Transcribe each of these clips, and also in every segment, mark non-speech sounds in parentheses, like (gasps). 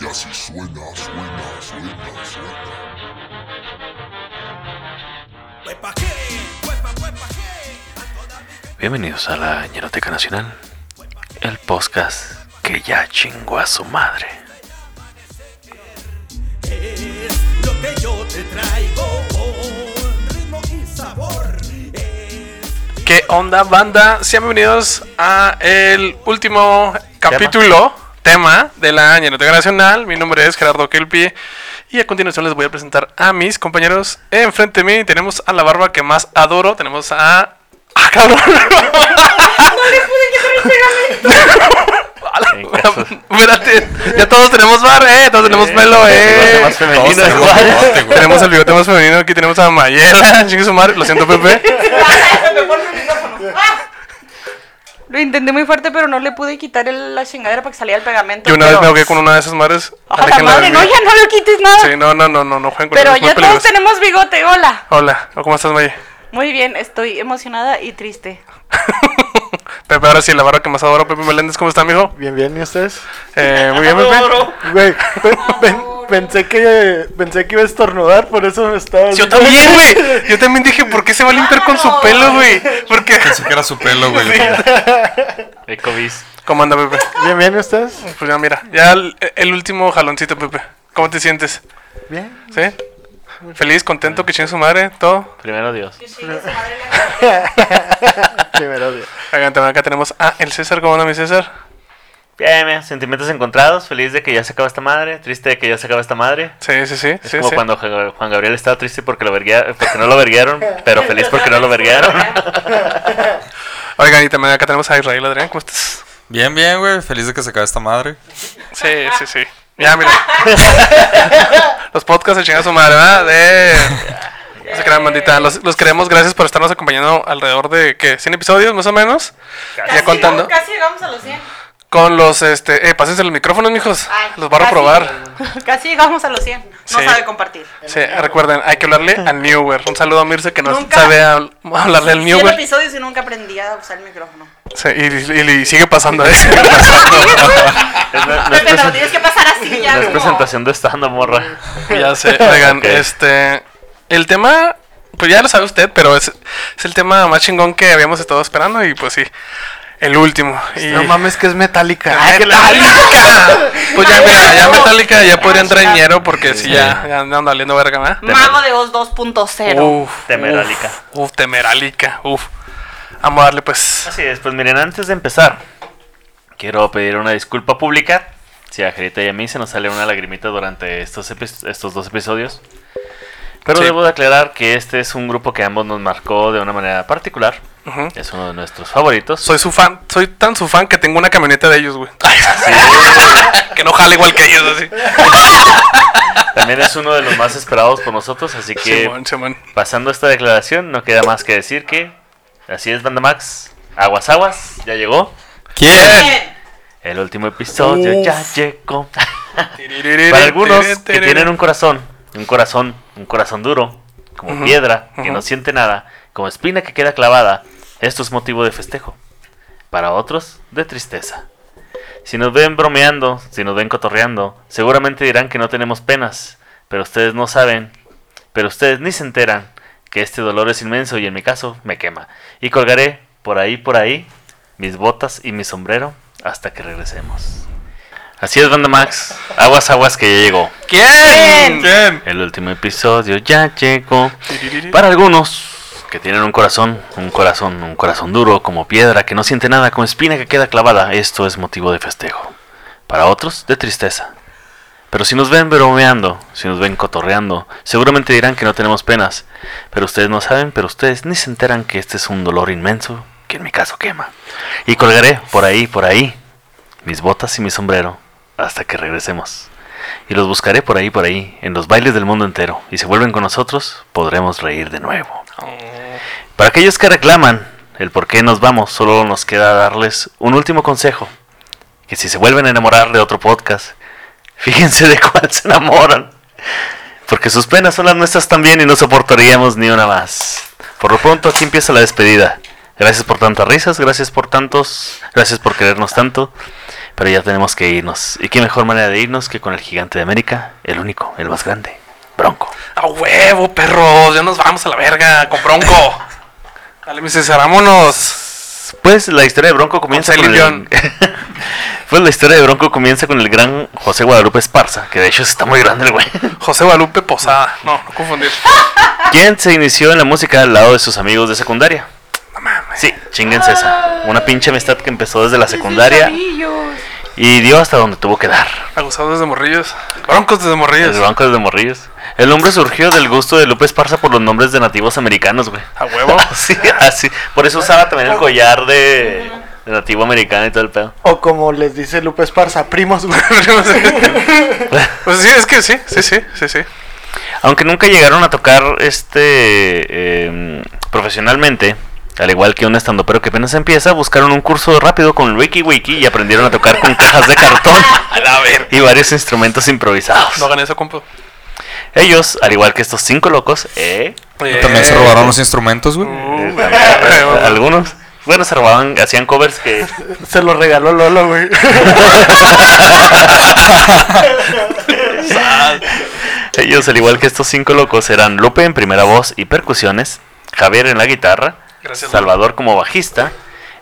Y así suena, suena, suena, suena. Bienvenidos a la Ñeroteca Nacional, el podcast que ya chingó a su madre. Es lo que yo te traigo con ritmo y sabor. ¿Qué onda, banda? Sean bienvenidos a el último capítulo, tema, de la Ñeroteca Nacional. Mi nombre es Gerardo Kelpie. Y a continuación les voy a presentar a mis compañeros. Enfrente de mí tenemos a la barba que más adoro. Tenemos a. ¡Ah, cabrón! (laughs) (laughs) (laughs) Espérate, ya todos tenemos bar, eh, todos tenemos pelo, eh. más femenino Todos tenemos igual. bigote, güey. Tenemos el bigote más femenino, aquí tenemos a Mayela, chingue su madre, lo siento Pepe. Lo intenté muy fuerte, pero no le pude quitar el- la chingadera para que saliera el pegamento. Yo una vez pero- me ahogué con una de esas madres. ¡A la Déjenla madre! No, ya no le quites nada. Sí, no, no, no, no, no jueguen con pero ya todos tenemos bigote. Hola. Hola, ¿cómo estás, May? Muy bien, estoy emocionada y triste. (laughs) Pepe, ahora sí, la barra que más adoro, Pepe Meléndez, ¿cómo está, mijo? Bien, bien, ¿y ustedes? Eh, muy bien, (laughs) Pepe. Güey, pensé que pensé que iba a estornudar, por eso me estaba. Yo también, güey. (laughs) Yo también dije, ¿por qué se va a limpiar con su pelo, güey? Porque. (laughs) Pensé que era su pelo, güey. Ecobis. ¿Cómo anda, Pepe? Bien, bien, ¿y ustedes? Pues ya, mira, ya el, el último jaloncito, Pepe. ¿Cómo te sientes? Bien. ¿Sí? ¿Feliz, contento, que chingue su madre, todo? Primero Dios. (laughs) Primero también acá tenemos a el César, ¿cómo anda mi César? Bien, bien, sentimientos encontrados. Feliz de que ya se acaba esta madre. Triste de que ya se acaba esta madre. Sí, sí, sí. Es sí, como sí. cuando Ju- Juan Gabriel estaba triste porque, lo verguea- porque no lo verguearon, (laughs) pero feliz porque no lo verguearon. (laughs) Oigan, y también acá tenemos a Israel Adrián, ¿cómo estás? Bien, bien, güey. Feliz de que se acabe esta madre. Sí, sí, sí. Ya, mira. (laughs) los podcasts de chingar su madre, ¿verdad? De. No se crean, bandita. Los, los queremos, gracias por estarnos acompañando alrededor de, ¿qué? ¿100 episodios más o menos? Ya contando. Casi llegamos a los 100. Con los, este. Eh, pásense los micrófonos, mijos. Ay, Los van a probar. (laughs) Casi llegamos a los 100. No Sí. sabe compartir. Sí, recuerden, hay que hablarle al Newer. Un saludo a Mirce que no Nunca. sabe habl- hablarle al 100 Newer. episodios y nunca aprendí a usar el micrófono. Sí, y, y- y sigue pasando, ¿eh? (laughs) (laughs) Es, no, no es Pepe, presen- lo tienes que pasar así ya. no es como- presentación de stand morra. Ya sé, oigan, Ok. este. El tema, pues ya lo sabe usted, pero es, es el tema más chingón que habíamos estado esperando y pues sí, el último. Y, No mames, que es metálica. ¡Ah, ¡Metallica! Pues ya, mira, ya Metallica ya podría entrar en ñero porque si ya, ya andan valiendo verga, ¿verdad? Mago de Oz 2.0. Uf, Temerálica. Uf, uf, temerálica, uf. Vamos a darle pues. Así es, pues miren, antes de empezar, quiero pedir una disculpa pública. Si a Jerita y a mí se nos sale una lagrimita durante estos, epi- estos dos episodios. Pero Sí. debo de aclarar que este es un grupo que ambos nos marcó de una manera particular. Es uno de nuestros favoritos. Soy su fan, soy tan su fan que tengo una camioneta de ellos, güey. (laughs) que no jala igual que ellos, así. (laughs) También es uno de los más esperados por nosotros, así que Simón, Simón. pasando esta declaración, no queda más que decir que así es, Banda Max. Aguas Aguas, ya llegó. ¿Quién? El último episodio Uf. ya llegó. (laughs) Para algunos que tienen un corazón, un corazón, un corazón duro, como piedra, que no siente nada, como espina que queda clavada, esto es motivo de festejo. Para otros, de tristeza. Si nos ven bromeando, si nos ven cotorreando, seguramente dirán que no tenemos penas, pero ustedes no saben, pero ustedes ni se enteran que este dolor es inmenso y en mi caso me quema. Y colgaré por ahí, por ahí, mis botas y mi sombrero hasta que regresemos. Así es, Banda Max. Aguas, aguas que ya llegó. ¿Quién? ¿Quién? El último episodio ya llegó. Para algunos que tienen un corazón, un corazón, un corazón duro como piedra que no siente nada, como espina que queda clavada, esto es motivo de festejo. Para otros, de tristeza. Pero si nos ven bromeando, si nos ven cotorreando, seguramente dirán que no tenemos penas. Pero ustedes no saben, pero ustedes ni se enteran que este es un dolor inmenso que en mi caso quema. Y colgaré por ahí, por ahí, mis botas y mi sombrero hasta que regresemos. Y los buscaré por ahí, por ahí, en los bailes del mundo entero. Y si vuelven con nosotros, podremos reír de nuevo. Para aquellos que reclaman el por qué nos vamos, solo nos queda darles un último consejo. Que si se vuelven a enamorar de otro podcast, fíjense de cuál se enamoran. Porque sus penas son las nuestras también y no soportaríamos ni una más. Por lo pronto aquí empieza la despedida. Gracias por tantas risas, gracias por tantos, gracias por querernos tanto. Pero ya tenemos que irnos. ¿Y qué mejor manera de irnos que con el gigante de América? El único, el más grande. Bronco. A huevo, perros. Ya nos vamos a la verga con Bronco. (laughs) Dale, mi César, vámonos. Pues la historia de Bronco comienza Con el... (laughs) Pues la historia de Bronco comienza con el gran José Guadalupe Esparza, que de hecho está muy grande el güey. (laughs) José Guadalupe Posada. No, no confundir. Quien se inició en la música al lado de sus amigos de secundaria. No mames. Sí, chinguense esa. Una pinche amistad que empezó desde la secundaria. Y dio hasta donde tuvo que dar. Abusados desde morrillos. Broncos desde morrillos. El Bronco desde Morrillos. El nombre surgió del gusto de Lupe Esparza por los nombres de nativos americanos, güey. A huevo. (laughs) Así, así. Por eso usaba también el collar de, de nativo americano y todo el pedo. O como les dice Lupe Esparza, primos, güey. (laughs) (laughs) pues sí, es que sí, sí, sí, sí, sí. Aunque nunca llegaron a tocar este em, profesionalmente, al igual que un estandopero que apenas empieza, buscaron un curso rápido con Wiki Wiki y aprendieron a tocar con cajas de cartón (laughs) y varios instrumentos improvisados. No hagan eso, compa. Ellos, al igual que estos cinco locos, eh, También se robaron los instrumentos, güey. Uh, (laughs) algunos, bueno, se robaban, hacían covers que Se lo regaló Lolo, güey. (laughs) ellos, al igual que estos cinco locos, eran Lupe en primera voz y percusiones, Javier en la guitarra, Gracias, Salvador como bajista,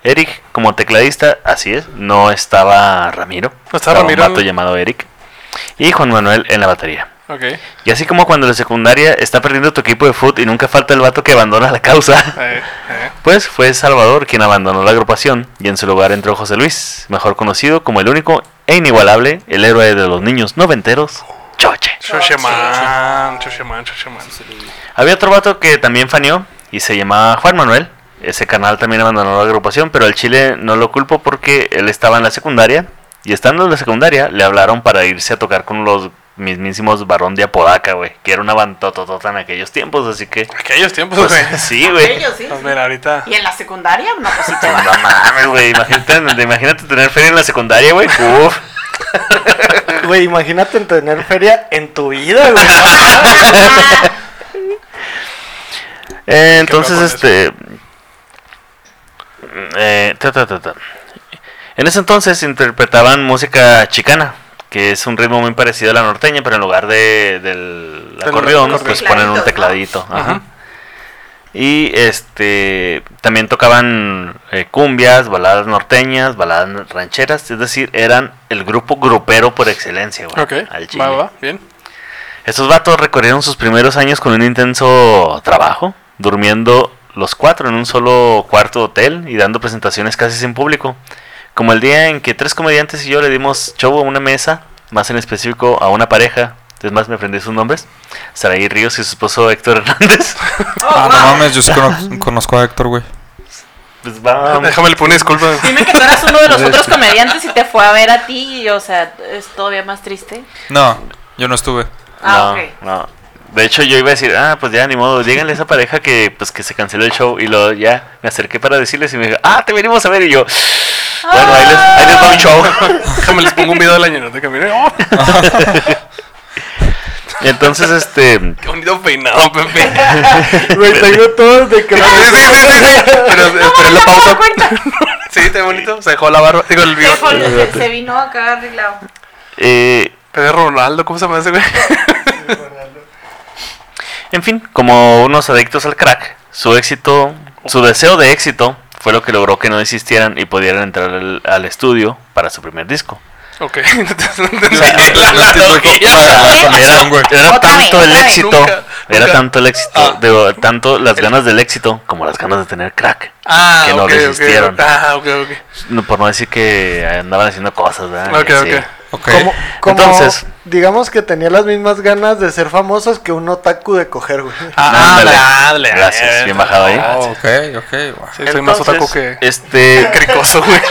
Eric como tecladista, así es, no estaba Ramiro, No estaba Ramiro. un vato llamado Eric, y Juan Manuel en la batería. Ok. Y así como cuando en la secundaria está perdiendo tu equipo de fútbol y nunca falta el vato que abandona la causa, Eh, (laughs) eh. pues fue Salvador quien abandonó la agrupación y en su lugar entró José Luis, mejor conocido como el único e inigualable, el héroe de los niños noventeros, Choche. Chocheman, Chocheman, Chocheman. Había otro vato que también faneó y se llamaba Juan Manuel. Ese canal también abandonó la agrupación, pero al Chile no lo culpo porque él estaba en la secundaria y estando en la secundaria le hablaron para irse a tocar con los mismísimos Barón de Apodaca, güey, que era una bandototota en aquellos tiempos, así que Aquellos tiempos, pues, güey. sí, güey. Ellos, sí. Pues mira, ahorita. ¿Y en la secundaria? No, pues sí. No mames, güey, imagínate, imagínate tener feria en la secundaria, güey. Uf. Güey, imagínate tener feria en tu vida, güey. (laughs) Eh, entonces, este. eh, ta, ta, ta, ta. En ese entonces interpretaban música chicana, que es un ritmo muy parecido a la norteña, pero en lugar de, del Del acordeón, acordeón. pues ponen un tecladito. Ajá. Ajá. Y este también tocaban eh, cumbias, baladas norteñas, baladas rancheras, es decir, eran el grupo grupero por excelencia, güey. Ok. al chile. Va, va, bien. Estos vatos recorrieron sus primeros años con un intenso trabajo, durmiendo los cuatro en un solo cuarto de hotel y dando presentaciones casi sin público. Como el día en que tres comediantes y yo le dimos show a una mesa, más en específico a una pareja. Es más, me aprendí sus nombres. Saraí Ríos y su esposo Héctor Hernández. (laughs) Ah, no mames, yo sí cono- conozco a Héctor, güey. Pues va. Déjame le poner disculpa. Dime que tú eras uno de los otros comediantes y te fue a ver a ti y, o sea, es todavía más triste. No, yo no estuve. Ah, no, ok. no. De hecho, yo iba a decir, ah, pues ya, ni modo, díganle a esa pareja que, pues, que se canceló el show. Y luego ya me acerqué para decirles y me dijo, ah, te venimos a ver. Y yo, bueno, ahí les, ahí les va mi show. (laughs) Déjame les pongo un video de la camino. ¡Oh! (laughs) Y entonces, este, (laughs) Qué bonito peinado, Pepe. Güey, tengo todo de que Sí, sí, sí, sí, sí. Pero esperé la pausa. Sí, está bonito. Se dejó la barba. Digo, el bigote. Se vino acá arreglado. eh, Pedro Ronaldo, ¿cómo se llama ese güey? En fin, como unos adictos al crack, su éxito, su deseo de éxito fue lo que logró que no desistieran y pudieran entrar al, al estudio para su primer disco. Ok. Era, tanto el éxito, era tanto el éxito, Ah. digo, tanto las ganas del éxito como las ganas de tener crack. Ah, Que no ok, resistieron. ok. Ah, por no decir que andaban haciendo cosas, ¿verdad? Ok, Y así. ok. Ok. Como, como Entonces- digamos que tenía las mismas ganas de ser famosos que un otaku de coger, güey. Ah, Ándale. ándale. Gracias, bien bajado ahí. Oh, ok, ok. wow. Sí, soy más otaku que Este. (laughs) cricoso, güey. (laughs)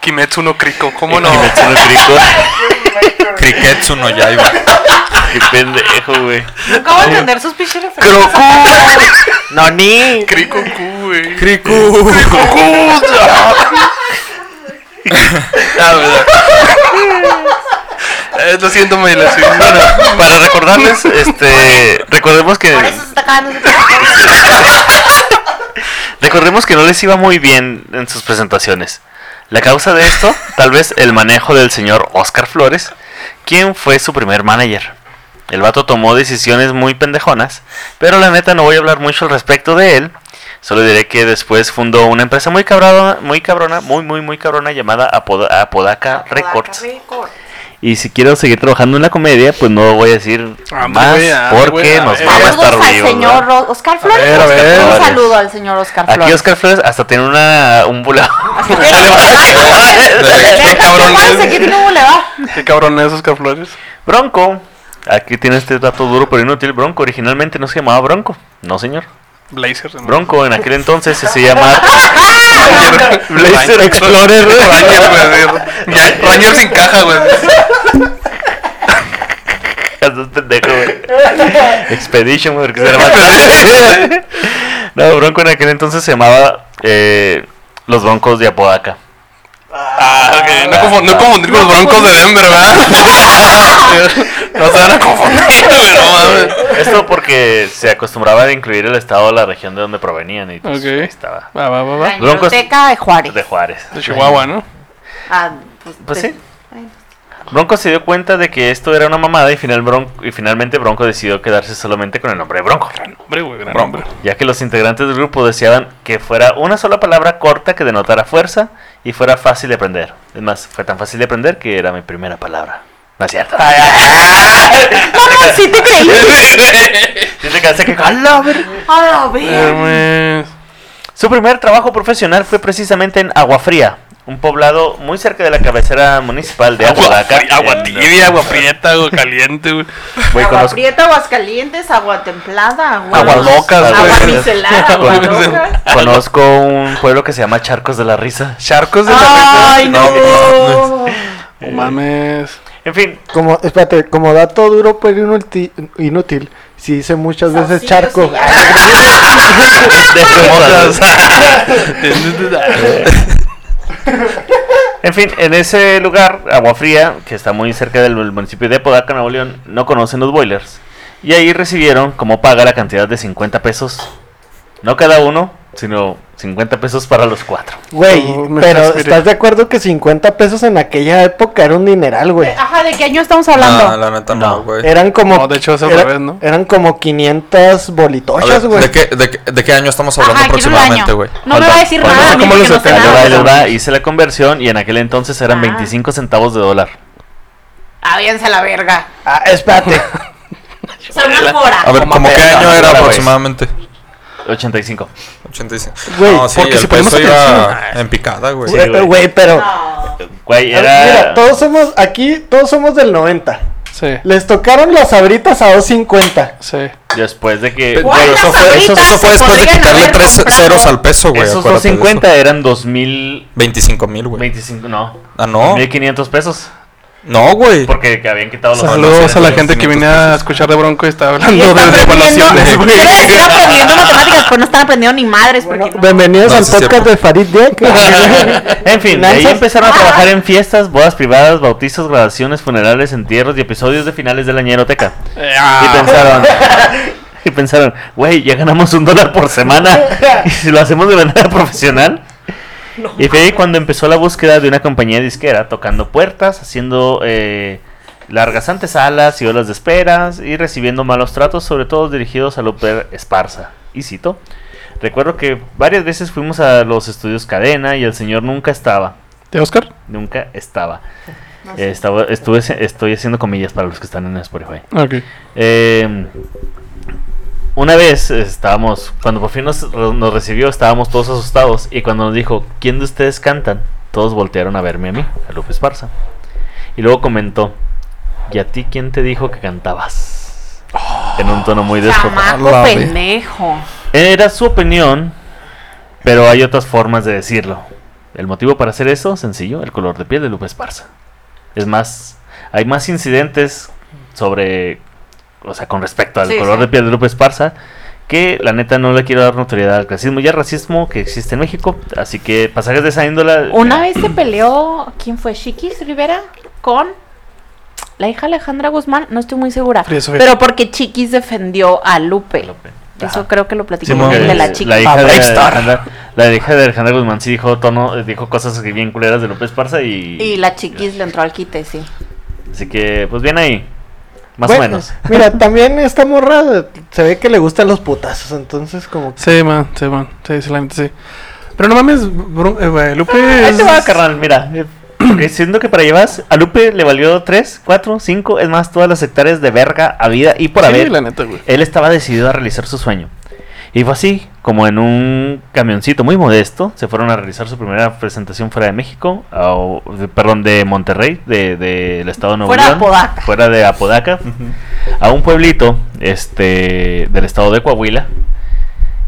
Kimetsu no Kriko, ¿cómo no? Kimetsu no Kriko. Kriketsu (laughs) no Yaiba. Qué pendejo, güey. Nunca voy a entender sus pinches referencias. No, ni. Güey. Ah, verdad. (laughs) Eh, lo siento. Sí. Bueno, para recordarles, este. Recordemos que. Por eso se está acabando ese podcast. Recordemos que no les iba muy bien en sus presentaciones. La causa de esto, tal vez el manejo del señor Oscar Flores, quien fue su primer manager. El vato tomó decisiones muy pendejonas, pero la neta no voy a hablar mucho al respecto de él. Solo diré que después fundó una empresa muy cabrona, muy cabrona, muy muy muy cabrona llamada Apoda- Apodaca Records. Y si quiero seguir trabajando en la comedia, pues no voy a decir Ah, más güey, ah, porque nos ver. vamos a Saludos estar al vivos. señor Oscar Flores. ver, a ver. Un Flores. saludo al señor Oscar Aquí Flores. Oscar Flores hasta tiene una un bulevar. Neta, cabrón ¿qué es? ¿Qué tiene un bulevar? Qué cabrón es Oscar Flores. Bronco. Aquí tiene este dato duro pero inútil. Bronco originalmente no se llamaba Bronco. No, señor. Blazer. ¿no? Bronco en aquel entonces se llama (laughs) Blazer Explorer. Ranger, Ranger sin caja, güey. Pendejo, güey. Expedition, güey, porque se llama. (laughs) no, Bronco en aquel entonces se llamaba eh, Los Broncos de Apodaca. Ah, ok. No, confund- no confundir con los broncos de Denver, ¿verdad? (laughs) no se van a confundir. No. Esto porque se acostumbraba a incluir el estado o la región de donde provenían y pues, ahí estaba. Va, va, va, va. Broncos- de Juárez. De Juárez. De Chihuahua, ¿no? Ah, pues, Pues de- sí. Bronco se dio cuenta de que esto era una mamada y, final Bronco, y finalmente Bronco decidió quedarse solamente con el nombre de Bronco. Hombre, güey, gran Bronco. hombre. Ya que los integrantes del grupo deseaban que fuera una sola palabra corta que denotara fuerza y fuera fácil de aprender. Es más, fue tan fácil de aprender que era mi primera palabra. No es cierto. ¿Cómo? ¿Sí te creí? (laughs) (laughs) Sí te quedaste que- ¡A la ver- A la ver. Su primer trabajo profesional fue precisamente en Agua Fría, un poblado muy cerca de la cabecera municipal de Agua, Apodaca. fría, agua tibia, agua prieta, agua caliente, güey. Agua conozco- prieta, aguas calientes, agua templada, agua, agua micelar, agua loca. Conozco un pueblo que se llama Charcos de la Risa. Charcos de la Ay, no. No mames. En fin, Como, espérate, como dato duro pero inútil, inútil si dice muchas veces Saucillo charco. llama. (laughs) (laughs) (laughs) (laughs) En fin, en ese lugar, Agua Fría, que está muy cerca del municipio de Apodaca, Nuevo León, no conocen los boilers. Y ahí recibieron como paga la cantidad de 50 pesos. No cada uno, sino 50 pesos para los cuatro. Güey, No, me pero estás- mire. ¿estás de acuerdo que 50 pesos en aquella época era un dineral, güey? Ajá, ¿de qué año estamos hablando? No, la neta No. no, güey. Eran como... No, de hecho es al era- revés, ¿no? Eran como 500 A bolitochas, güey. ¿de, qué, de, qué- de qué año estamos hablando Ajá, aproximadamente, güey? No me va a decir nada, a mí ¿Cómo porque los no sé Ahí les va, ahí les nada. va, hice la conversión y en aquel entonces eran Ah. 25 centavos de dólar. Ah, a la verga. Ah, espérate. (laughs) Sea, una. A ver, Como ¿cómo qué año era aproximadamente? 85. 85. Güey, no, sí, porque el si ponemos peso iba en picada, güey. Sí, Güey, güey. Pero... No. Güey, a ver, Mira, era... todos somos... Aquí, todos somos del 90. Sí, Les tocaron las abritas a 2.50. sí. Después de que... Güey, Pero eso fue, eso, eso fue después de quitarle tres ceros al peso, güey. Esos acuérdate de 250 eso. eran 2000... 25 mil, güey. 25, no. Ah, no. 1500 pesos. No, güey. Porque que habían quitado los Saludos a la gente que 500 viene a escuchar de Bronco y está hablando de devaluaciones, güey. decir aprendiendo matemáticas, pues no están aprendiendo ni madres. Bueno, porque no. bienvenidos No, al sí podcast de Farid Diek. (laughs) En fin, de ahí empezaron a trabajar en fiestas, bodas privadas, bautizos, graduaciones, funerales, entierros y episodios de finales de la ñeroteca. Eh, Y ah, pensaron, y pensaron, güey, ya ganamos un dólar por semana. (laughs) Y si lo hacemos de manera profesional. Y fue ahí cuando empezó la búsqueda de una compañía disquera, tocando puertas, haciendo eh, largas antesalas y olas de esperas y recibiendo malos tratos, sobre todo dirigidos a Luper Esparza. Y cito, recuerdo que varias veces fuimos a los estudios Cadena y el señor nunca estaba. ¿De Oscar? Nunca estaba. Eh, estaba estuve, estoy haciendo comillas para los que están en Spotify. Ok. Eh, una vez estábamos, cuando por fin nos, nos recibió, estábamos todos asustados. Y cuando nos dijo, ¿quién de ustedes cantan? Todos voltearon a verme a mí, a Lupe Esparza. Y luego comentó, ¿y a ti quién te dijo que cantabas? En un tono muy ve- pendejo. Era su opinión, pero hay otras formas de decirlo. El motivo para hacer eso, sencillo, el color de piel de Lupe Esparza. Es más, hay más incidentes sobre, o sea, con respecto al Sí, color sí. de piel de Lupe Esparza, que la neta no le quiero dar notoriedad al clasismo y al racismo que existe en México. Así que pasajes de esa índole. Una vez se peleó, ¿quién fue? Chiquis Rivera con la hija Alejandra Guzmán, no estoy muy segura. Frida Sofía. Pero porque Chiquis defendió a Lupe. Lupe. Eso creo que lo platicó Simón. el de la Eh, chica. La hija de. Alejandra, la hija de Alejandra Guzmán sí dijo tono, dijo cosas bien culeras de López Parza y, Y la chiquis le entró al quite, sí. así que pues bien ahí. Más Bueno, o menos. (laughs) Mira, (laughs) también esta morra se ve que le gustan los putazos, entonces como que... Sí, man, sí, man. Sí, sí, la sí. Pero no mames, bro- eh, Lupe Ahí es... te va, carnal, mira. Porque siento que para llevas a Lupe le valió 3, 4, 5, es más, todas las hectáreas de verga a vida y por Sí, haber. la neta, güey. Él estaba decidido a realizar su sueño. Y fue así, como en un camioncito muy modesto, se fueron a realizar su primera presentación fuera de México, o- de- perdón, de Monterrey, del de, del estado de Nuevo Fuera de León, Apodaca. fuera de Apodaca, a un pueblito este, del estado de Coahuila.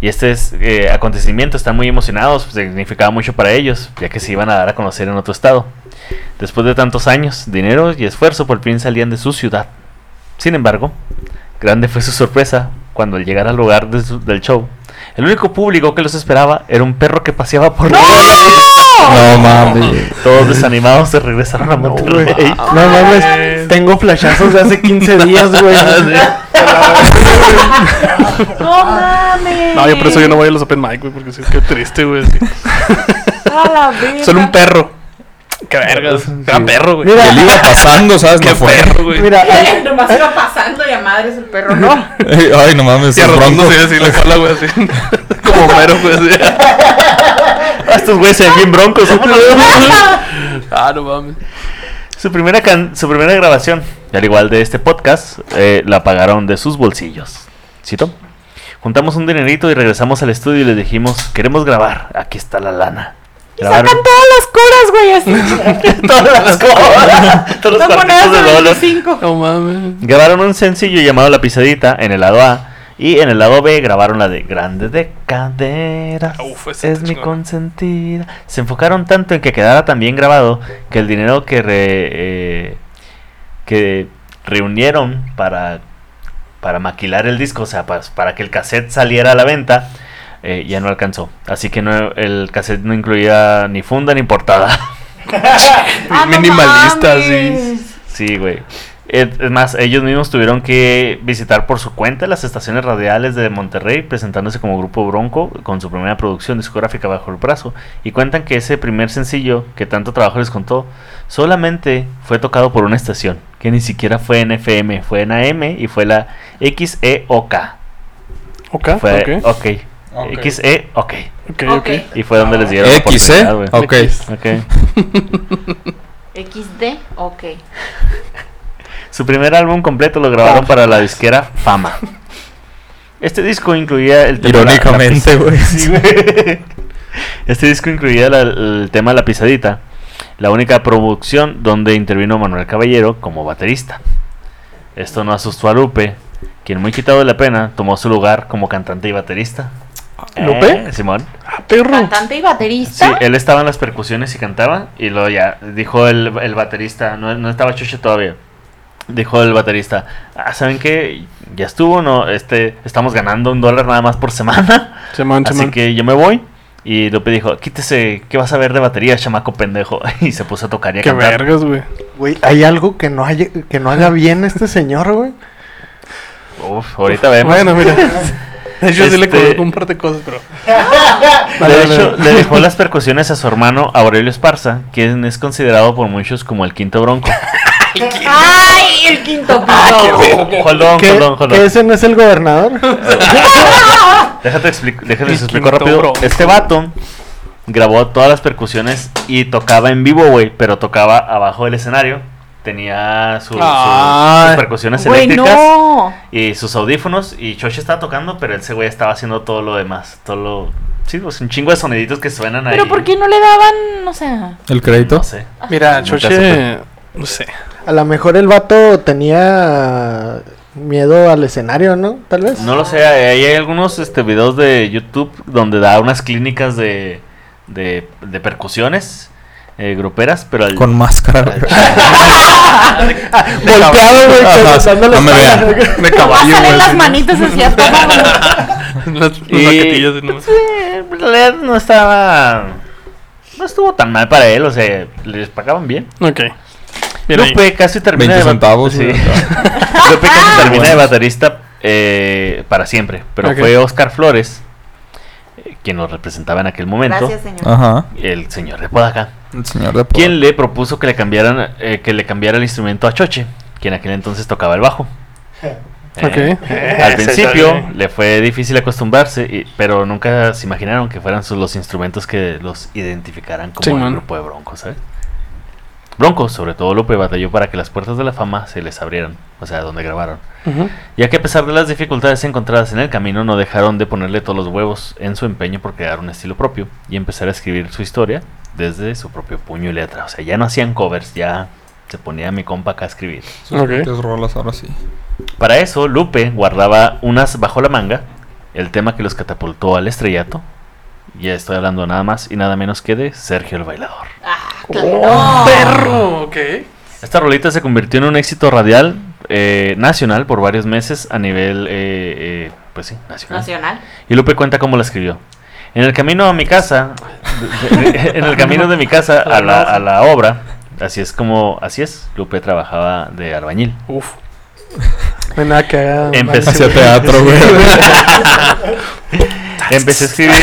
Y este es, eh, acontecimiento, están muy emocionados, pues, significaba mucho para ellos, ya que se iban a dar a conocer en otro estado. Después de tantos años, dinero y esfuerzo, por fin salían de su ciudad. Sin embargo, grande fue su sorpresa cuando al llegar al lugar del show, el único público que los esperaba era un perro que paseaba por la No mames. Todos desanimados se regresaron a Monterrey. No mames, tengo flashazos de hace 15 días, güey. (laughs) ¡No mames! No, yo por eso yo no voy a los open mic, güey, porque sí, qué triste, güey. Solo un perro. Qué vergas. Gran perro, güey. Mira, Él iba pasando, ¿sabes? Qué No fue. perro, güey. Mira, (laughs) Nomás iba pasando y a madres el perro, ¿no? (laughs) Ay, no mames. Y arrojándose así la cola, güey, así. (laughs) Como mero, güey, así. Estos güeyes se ven bien broncos. Ah, no mames. Su primera, can- su primera grabación, al igual de este podcast, eh, la pagaron de sus bolsillos. ¿Cito? Juntamos un dinerito y regresamos al estudio y les dijimos, queremos grabar, aquí está la lana. Sacan todas las curas, güey, así. (laughs) todas las cosas, (laughs) todos los (laughs) monedas de de dólar. 25. No mames. Grabaron un sencillo llamado La Pisadita en el lado A y en el lado B grabaron la de Grande de Caderas. Uf, esa es mi consentida. Se enfocaron tanto en que quedara tan bien grabado que el dinero que re- eh, que reunieron para para maquilar el disco, o sea, pa- para, que el cassette saliera a la venta, eh, ya no alcanzó. Así que no, el cassette no incluía ni funda ni portada. (laughs) Ah, Minimalista, mames. Sí, güey. Es más, ellos mismos tuvieron que visitar por su cuenta las estaciones radiales de Monterrey, presentándose como Grupo Bronco con su primera producción discográfica bajo el brazo. Y cuentan que ese primer sencillo, que tanto trabajo les contó, solamente fue tocado por una estación, que ni siquiera fue en FM, fue en AM y fue la XEOK. Ok, Fue ok. OK. Ok. XE, OK. Ok, Ok. ok. Y fue donde les dieron la X, ¿eh? oportunidad. Ok. XD, ok. (laughs) Su primer álbum completo lo grabaron para la disquera Fama. Este disco incluía el tema Irónicamente, la- la güey. Sí. (laughs) Este disco incluía la- el tema La Pisadita, la única producción donde intervino Manuel Caballero como baterista. Esto no asustó a Lupe, quien muy quitado de la pena tomó su lugar como cantante y baterista. ¿Lupe? Eh, Simón. Ah, perro. Cantante y Sí, baterista. él estaba en las percusiones y cantaba. Y luego ya dijo el, el baterista, no, no estaba Chuche todavía. Dijo el baterista, ah, ¿saben qué? Ya estuvo, no, este, estamos ganando un dólar nada más por semana. (laughs) Simón, así Simón. que yo me voy. Y Lupe dijo, quítese, ¿qué vas a ver de batería, chamaco pendejo? (laughs) Y se puso a tocar y a Qué cantar. vergas, güey. güey, hay algo que no, haya, que no haga bien este señor, güey. Uf, ahorita vemos. Bueno, mira. (laughs) (laughs) Yo sí le Este- conozco un par de cosas, pero. (laughs) de hecho, le dejó las percusiones a su hermano Aurelio Esparza, quien es considerado por muchos como el quinto bronco. (laughs) ¡Ay! El quinto piso. Jolón, ¿Que, jolón, jolón. que ese no es el gobernador? Déjate expli- déjales El explico rápido. Este vato grabó todas las percusiones y tocaba en vivo, güey, pero tocaba abajo del escenario. Tenía su- sus percusiones eléctricas no. y sus audífonos. Y Choche estaba tocando, pero ese güey estaba haciendo todo lo demás. Todo lo. Sí, pues un chingo de soniditos que suenan ahí. Pero ¿por qué no le daban, o sea... ¿El crédito? No sé. Mira, Nunca Choche. No sé. A lo mejor el vato tenía miedo al escenario, ¿no? Tal vez. No lo sé, hay hay algunos este, videos de YouTube donde da unas clínicas de, de, de percusiones eh, gruperas, pero al, Con máscara. (laughs) Volteado, güey, la no me vean. (laughs) De caballo, salen güey. las manitas así hasta abajo. ¿no? Las, las Y- ¿no? Sí, en realidad no estaba. No estuvo tan mal para él, o sea, les pagaban bien. Ok. Mira ahí. (laughs) Lupe casi termina 20 de centavos, sí. Lupe casi termina de baterista eh, para siempre. Pero Ok. fue Oscar Flores, eh, quien lo representaba en aquel momento, Gracias, señor. Ajá. el señor de Podaca, El señor de quien le propuso que le cambiaran, eh, que le cambiara el instrumento a Choche, quien en aquel entonces tocaba el bajo. (laughs) Ok. Eh, al (laughs) principio le fue difícil acostumbrarse, y- pero nunca se imaginaron que fueran sus- los instrumentos que los identificaran como Sí, el man. grupo de Bronco, ¿sabes? Bronco, sobre todo Lupe, batalló para que las puertas de la fama se les abrieran, o sea, donde grabaron. Ya que a pesar de las dificultades encontradas en el camino, no dejaron de ponerle todos los huevos en su empeño por crear un estilo propio y empezar a escribir su historia desde su propio puño y letra. O sea, ya no hacían covers, ya se ponía mi compa acá a escribir. Sus rolas ahora sí. Para eso, Lupe guardaba unas bajo la manga, el tema que los catapultó al estrellato. Ya estoy hablando nada más y nada menos que de Sergio el Bailador. Oh, perro, ok. Esta rolita se convirtió en un éxito radial eh, nacional por varios meses a nivel, eh, eh, pues sí, nacional. Nacional. Y Lupe cuenta cómo la escribió. En el camino a mi casa, (laughs) en el camino de mi casa a la, a la obra, así es como, así es, Lupe trabajaba de albañil. Uf. No hay nada que haga. Empecé- Hacia teatro, güey. (laughs) Empecé a escribir.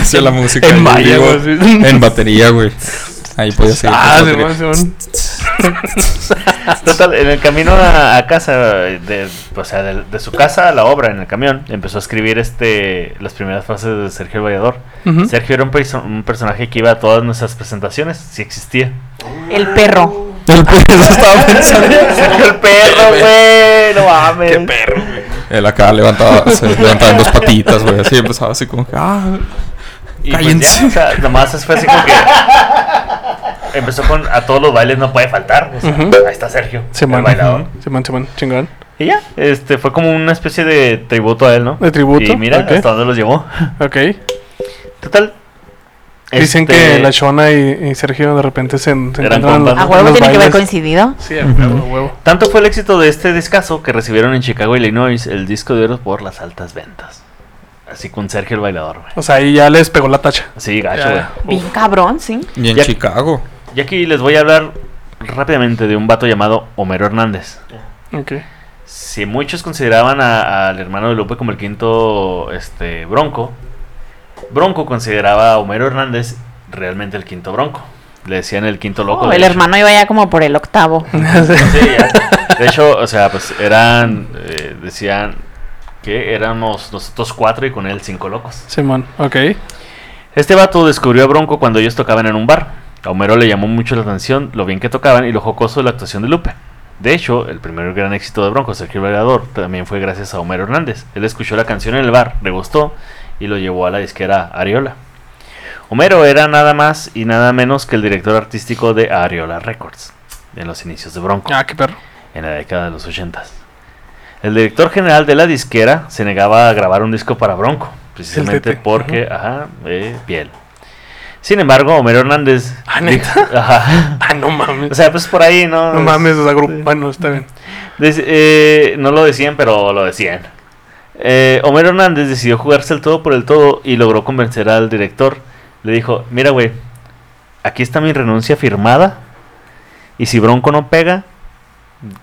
Hacia la música. En maya, güey, batería, güey. Ahí podía seguir. Ah, Simón. Simón. (laughs) (laughs) Total, en el camino a, a casa, de, o sea, de, de su casa a la obra en el camión, empezó a escribir este las primeras frases de Sergio el Vallador. Sergio era un, perso- un personaje que iba a todas nuestras presentaciones, si existía. El perro. El perro (laughs) estaba pensando. (laughs) El perro, güey, no mames. Qué perro, güey. Él acá levantaba, se levantaba en dos patitas, güey. Así empezaba así como que, ah. Y pues ya, o sea, nomás fue así como que empezó con a todos los bailes no puede faltar. o sea, Ujú. Ahí está Sergio, Simón. el bailador. Chingón. Y ya, este fue como una especie de tributo a él, ¿no? De tributo, Y mira ok. hasta dónde los llevó. Ok. Total. Dicen este, que la Shona y, y Sergio de repente se, se encuentran los-. A huevo los tiene que haber coincidido. Sí, a huevo, a huevo. Tanto fue el éxito de este discazo que recibieron en Chicago, Illinois, el disco de oro por las altas ventas. Así con Sergio el bailador, güey. O sea, ahí ya les pegó la tacha. Así, gacho, güey. Bien cabrón, sí. Y en Ya- Chicago. Y aquí les voy a hablar rápidamente de un vato llamado Homero Hernández. Ok. Si muchos consideraban a- al hermano de Lupe como el quinto este, Bronco, Bronco consideraba a Homero Hernández realmente el quinto Bronco. Le decían el quinto loco. Oh, el hecho. hermano iba ya como por el octavo. (laughs) Sí, ya. De hecho, o sea, pues eran, eh, decían que éramos nosotros cuatro y con él cinco locos. Simón, ok. Este vato descubrió a Bronco cuando ellos tocaban en un bar. A Homero le llamó mucho la atención lo bien que tocaban y lo jocoso de la actuación de Lupe. De hecho, el primer gran éxito de Bronco, Sergio el Bailador, también fue gracias a Homero Hernández. Él escuchó la canción en el bar, le gustó y lo llevó a la disquera Ariola. Homero era nada más y nada menos que el director artístico de Ariola Records, en los inicios de Bronco Ah, qué perro. en la década de los 80. El director general de la disquera se negaba a grabar un disco para Bronco, precisamente porque, ajá, eh, piel. Sin embargo, Homero Hernández. Ah, ¿neta? (laughs) Ajá. (laughs) Ah, no mames. O sea, pues por ahí, ¿no? no mames, o sea, está bien. Eh, no lo decían, pero lo decían. Eh, Homero Hernández decidió jugarse el todo por el todo y logró convencer al director. Le dijo, mira, güey, aquí está mi renuncia firmada. Y si Bronco no pega,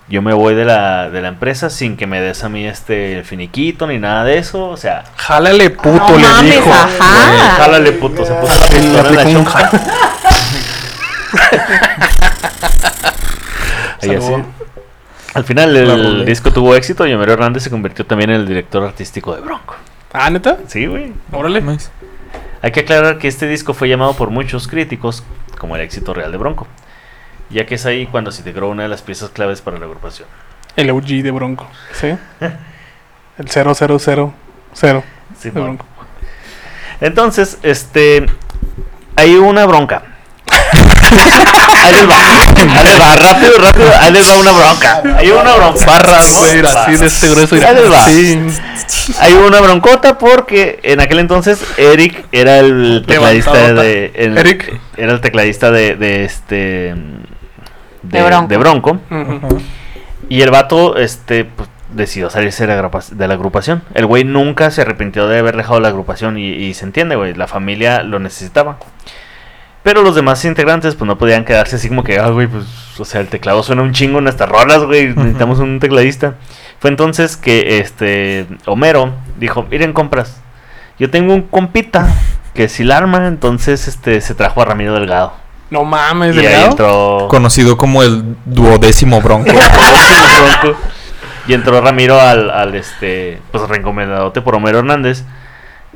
yo me voy de la, de la empresa sin que me des a mí este finiquito ni nada de eso. O sea, Jálale, puto, No le mames, dijo. ajá. jálale puto, se puso la pistola en la (laughs) Y así. Al final el disco tuvo éxito y Homero Hernández se convirtió también en el director artístico de Bronco. Ah, neta. Sí, güey. Órale. Nice. Hay que aclarar que este disco fue llamado por muchos críticos como el éxito real de Bronco, ya que es ahí cuando se integró una de las piezas claves para la agrupación. El OG de Bronco. ¿Sí? El 0000. Cero Sí, de. Bronco. Entonces, este, hay una bronca. ahí les va, ahí les va, rápido, rápido, ahí les va una bronca. Hay una bronca. Barras, güey, así de este grueso. Ahí les va. Sí. Hay una broncota porque en aquel entonces Eric era el tecladista de el- Eric. era el tecladista de, de este De Bronco. de Bronco. Ujú. Y el vato, este, pues, decidió salirse de la, agrupa- de la agrupación. El güey nunca se arrepintió de haber dejado la agrupación y, y se entiende, güey, la familia lo necesitaba. Pero los demás integrantes, pues, no podían quedarse así como que, ah, güey, pues, o sea, el teclado suena un chingo en nuestras rolas, güey. Necesitamos un tecladista. Fue entonces que este Homero dijo, miren compras, yo tengo un compita que si la arma, entonces este se trajo a Ramiro Delgado. No mames, Y ahí entró Conocido como el duodécimo bronco. (laughs) Bronco. Y entró Ramiro al, al este, pues recomendadote por Homero Hernández.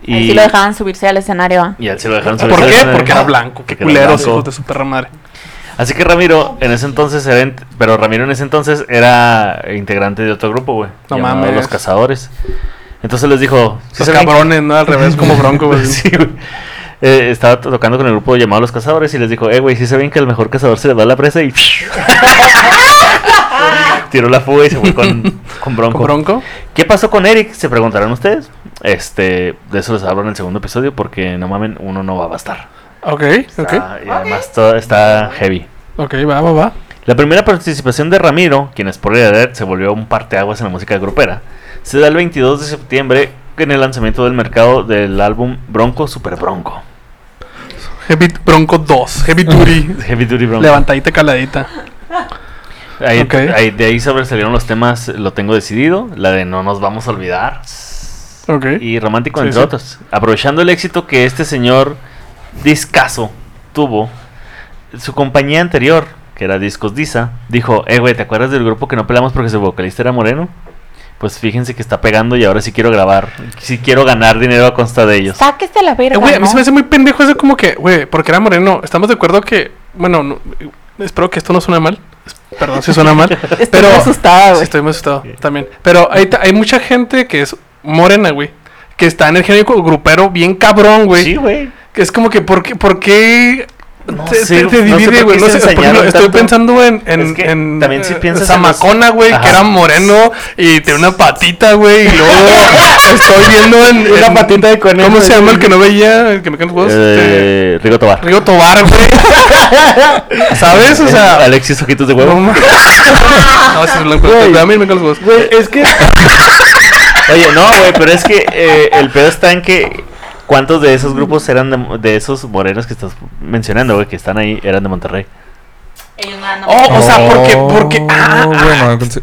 Y, Ahí sí lo dejaban subirse al escenario. y a él se lo dejaron ¿Por subirse al qué? escenario. Porque era blanco. Qué Porque era culeros, hijos de su perra madre. Así que Ramiro en ese entonces era, ent- pero Ramiro en ese entonces era integrante de otro grupo, güey. No llamado mames. Los Cazadores. Entonces les dijo, "¿Sí Los cabrones, ¿no? Al revés, como (laughs) bronco, güey. Sí, güey. Eh, estaba to- tocando con el grupo llamado Los Cazadores y les dijo, eh, güey, si saben que el mejor cazador se le va a la presa y... (laughs) Tiró la fuga y se fue con, con Bronco. ¿Con bronco? ¿Qué pasó con Eric? Se preguntarán ustedes. Este, de eso les hablo en el segundo episodio porque no mamen, uno no va a bastar. Ok, ok. Está- y además todo está heavy. Ok, va, va, va. La primera participación de Ramiro, quien es por alert se volvió un parteaguas en la música grupera, se da el 22 de septiembre en el lanzamiento del mercado del álbum Bronco Super Bronco. Heavy Bronco 2. Heavy Duty. (laughs) Heavy Duty Bronco. Levantadita, caladita. Ahí, Ok. ahí- de ahí sobresalieron los temas Lo Tengo Decidido, la de No Nos Vamos a Olvidar Ok. y Romántico, Sí, entre sí. otros. Aprovechando el éxito que este señor Discaso tuvo, su compañía anterior, que era Discos Disa, dijo, eh, güey, ¿te acuerdas del grupo que no pelamos porque su vocalista era moreno? Pues fíjense que está pegando y ahora sí quiero grabar, sí quiero ganar dinero a consta de ellos. Sáquese la Eh, verga, güey, a mí ¿no? se me hace muy pendejo eso como que, güey, porque era moreno. Estamos de acuerdo que, bueno, no- espero que esto no suene mal. Perdón si suena mal. (laughs) Estoy pero muy asustada, Sí, güey. estoy muy asustado también. Pero hay, hay mucha gente que es morena, güey. Que está en el género grupero bien cabrón, güey. Sí, güey. Que es como que, ¿por qué? ¿Por qué No te, sé, te- no sé divide, por güey? qué No se sé, ejemplo, estoy pensando en, en, Es que en, también si eh, piensas en los- Zamacona, güey, que era moreno y tiene una patita, güey. Y luego (laughs) estoy viendo en. Una en- patita de conejo. ¿Cómo se llama el que no veía? El que me caen los huevos. Este, Eh, Rigo Tobar. Río Tobar, güey. (laughs) ¿Sabes? O sea. Alexis Ojitos de No, Huevo. no, (laughs) es blanco. Güey. A mí me caen los huevos. Güey, es que Oye, no, güey, pero es que eh, el pedo está en que cuántos de esos grupos eran de, de esos morenos que estás mencionando, güey, que están ahí, eran de Monterrey. Ellos no Oh, o sea, porque. porque ah, Oh, ah, bueno, pensé-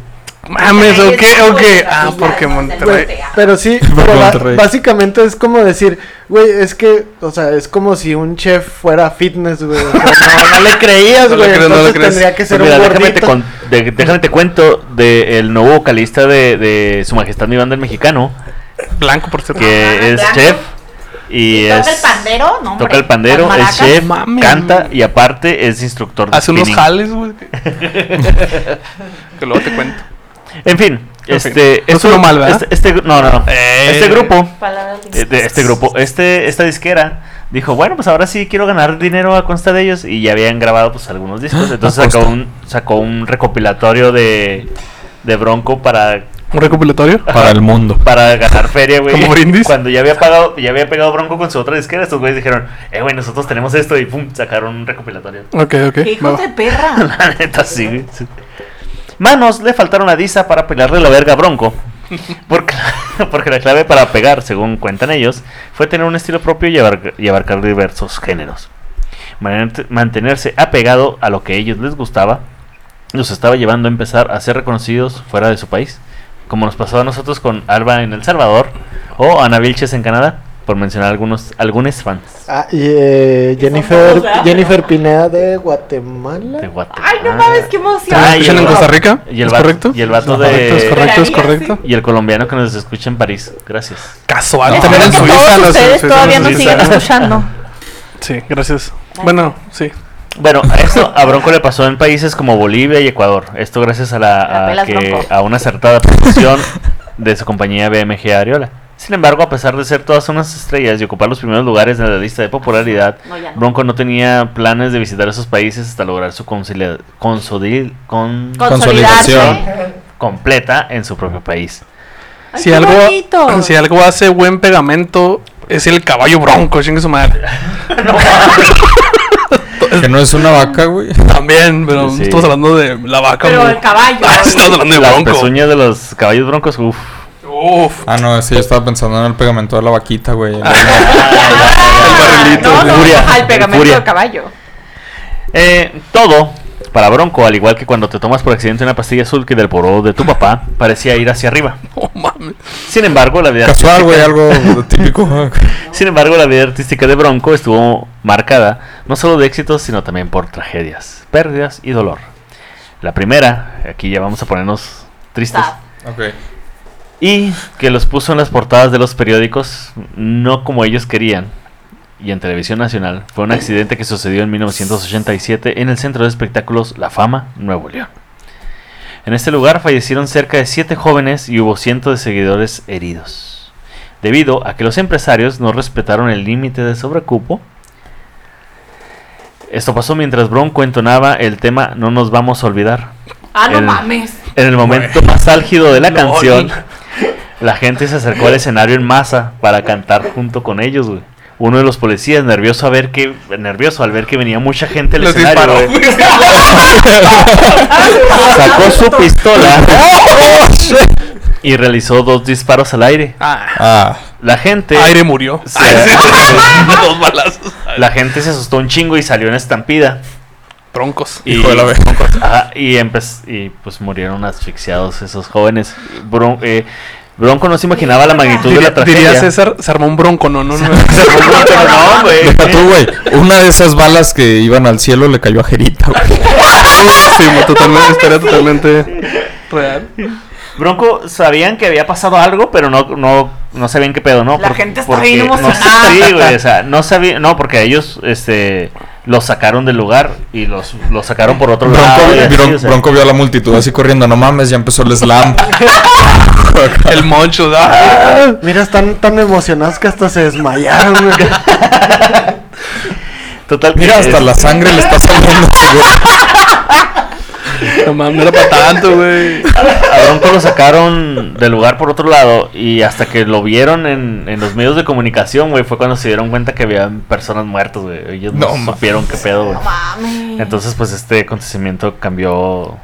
mames, ok, ok. de Ah, porque Monterrey. Pero sí, (laughs) ba- Monterrey. básicamente es como decir, güey, es que, o sea, es como si un chef fuera fitness, güey. o sea, no, no le (laughs) creías, No le güey. no le entonces crees. tendría que Pues ser mira, un déjame te, con- de- déjame te cuento del nuevo vocalista de, de Su Majestad Mi Banda el Mexicano, Blanco, por cierto. que Ah, es blanco. chef y ¿Toca es... el pandero? No, hombre. Toca el pandero, es chef, canta y aparte es instructor de Hace unos spinning. jales, güey. (laughs) que luego te cuento. En fin, En este, fin, no esto- sonó mal, ¿verdad? Este, este- no, no, no. Eh. Este grupo este grupo, este, esta disquera dijo, bueno, pues ahora sí quiero ganar dinero a consta de ellos y ya habían grabado pues algunos discos, (gasps) entonces sacó un, sacó un recopilatorio de, de Bronco para, Un recopilatorio. (laughs) Para el mundo. para ganar feria, güey. ¿Como brindis? Cuando ya había pagado, ya había pegado Bronco con su otra disquera, estos güeyes dijeron, eh, güey, nosotros tenemos esto y pum, sacaron un recopilatorio. Ok, ok. ¡Qué va, hijos va. de perra! (laughs) La neta, sí, güey, sí. Manos le faltaron a Disa para pegarle la verga a Bronco. Porque, (laughs) porque la clave para pegar, según cuentan ellos, fue tener un estilo propio y, abar- y abarcar diversos géneros. Mantenerse apegado a lo que a ellos les gustaba los estaba llevando a empezar a ser reconocidos fuera de su país, como nos pasó a nosotros con Alba en El Salvador o Ana Vilches en Canadá, por mencionar algunos algunos fans Ah, y eh, Jennifer, todos. Jennifer Pineda de Guatemala. de Guatemala. ¡Ay, no mames, qué emoción! Ah, y ¿Escuchan el- en Costa Rica? Y el, ¿Es vato, correcto? y el vato Es correcto, es de... correcto, es correcto. Y el colombiano que nos escucha en París. Gracias. Casual. Espero También en Suiza. todos ustedes todavía nos siguen escuchando. Sí, gracias. Bueno, sí. Bueno, esto a Bronco le pasó en países como Bolivia y Ecuador. Esto gracias a, la, La a, pelas, que, a una acertada producción de su compañía BMG Ariola. Sin embargo, a pesar de ser todas unas estrellas y ocupar los primeros lugares en la lista de popularidad, No, no. Bronco no tenía planes de visitar esos países hasta lograr su con-. Consolidación. completa en su propio país. Ay, Si algo, bonito. si algo hace buen pegamento, es el caballo bronco, chingue su madre. (laughs) Que no es una vaca, güey. (laughs) También, pero Sí. estamos hablando de la vaca. Pero güey. el caballo. Ah, (laughs) estamos hablando de Las bronco. pezuñas de los caballos broncos, uff. Uf. Ah, no, sí, yo estaba pensando en el pegamento de la vaquita, güey. (laughs) El barrilito. No, no, Furia, al pegamento furia. del caballo. Eh, todo Para Bronco, al igual que cuando te tomas por accidente una pastilla azul que del poró de tu papá, parecía ir hacia arriba. No mames. Sin embargo, la vida Casual, güey, artística- algo típico. Sin embargo, la vida artística de Bronco estuvo marcada no solo de éxitos, sino también por tragedias, pérdidas y dolor. La primera, aquí ya vamos a ponernos tristes, y que los puso en las portadas de los periódicos no como ellos querían. Y en televisión nacional fue un accidente que sucedió en 1987 en el centro de espectáculos La Fama, Nuevo León. En este lugar fallecieron cerca de siete jóvenes y hubo cientos de seguidores heridos, debido a que los empresarios no respetaron el límite de sobrecupo. Esto pasó mientras Bronco entonaba el tema No nos vamos a olvidar. Ah, no El- mames. En el momento más álgido de la canción, la gente se acercó al escenario en masa para cantar junto con ellos, güey. Uno de los policías, nervioso a ver que nervioso al ver que venía mucha gente al Los escenario, disparó. güey, (laughs) sacó su pistola (laughs) y realizó dos disparos al aire. Ah, Ah, La gente aire murió. (laughs) Sí. Ay, sí. Dos balazos. la gente se asustó un chingo y salió en estampida. Broncos. Y, Hijo de la ve- Ajá, y, pues murieron asfixiados esos jóvenes. Bron- eh, Bronco no se imaginaba la magnitud de la tragedia. diría César, se armó un bronco, no, no, no. (laughs) no, güey. deja tú, güey. Una de esas balas que iban al cielo le cayó a Jerita, güey. (laughs) Sí, totalmente, historia totalmente real. Bronco sabían que había pasado algo, pero no, no, no sabían qué pedo, ¿no? La gente estaba bien no- emocionada. sí, güey, o sea, no sabían, no, porque ellos, este, los sacaron del lugar y los, los sacaron por otro Bronco, lado. y así, Bron- o sea. Bronco vio a la multitud así corriendo. No mames, ya empezó el slam. (laughs) El moncho, da. (laughs) Mira, están tan emocionados que hasta se desmayaron, güey. Total, Mira, hasta es- la sangre le está saliendo. (laughs) (laughs) No mames, no era para tanto, güey. A Bronco lo sacaron del lugar por otro lado y hasta que lo vieron en, en los medios de comunicación, güey, fue cuando se dieron cuenta que había personas muertas, güey. Ellos no, supieron qué pedo, güey. No mames. Entonces, pues este acontecimiento cambió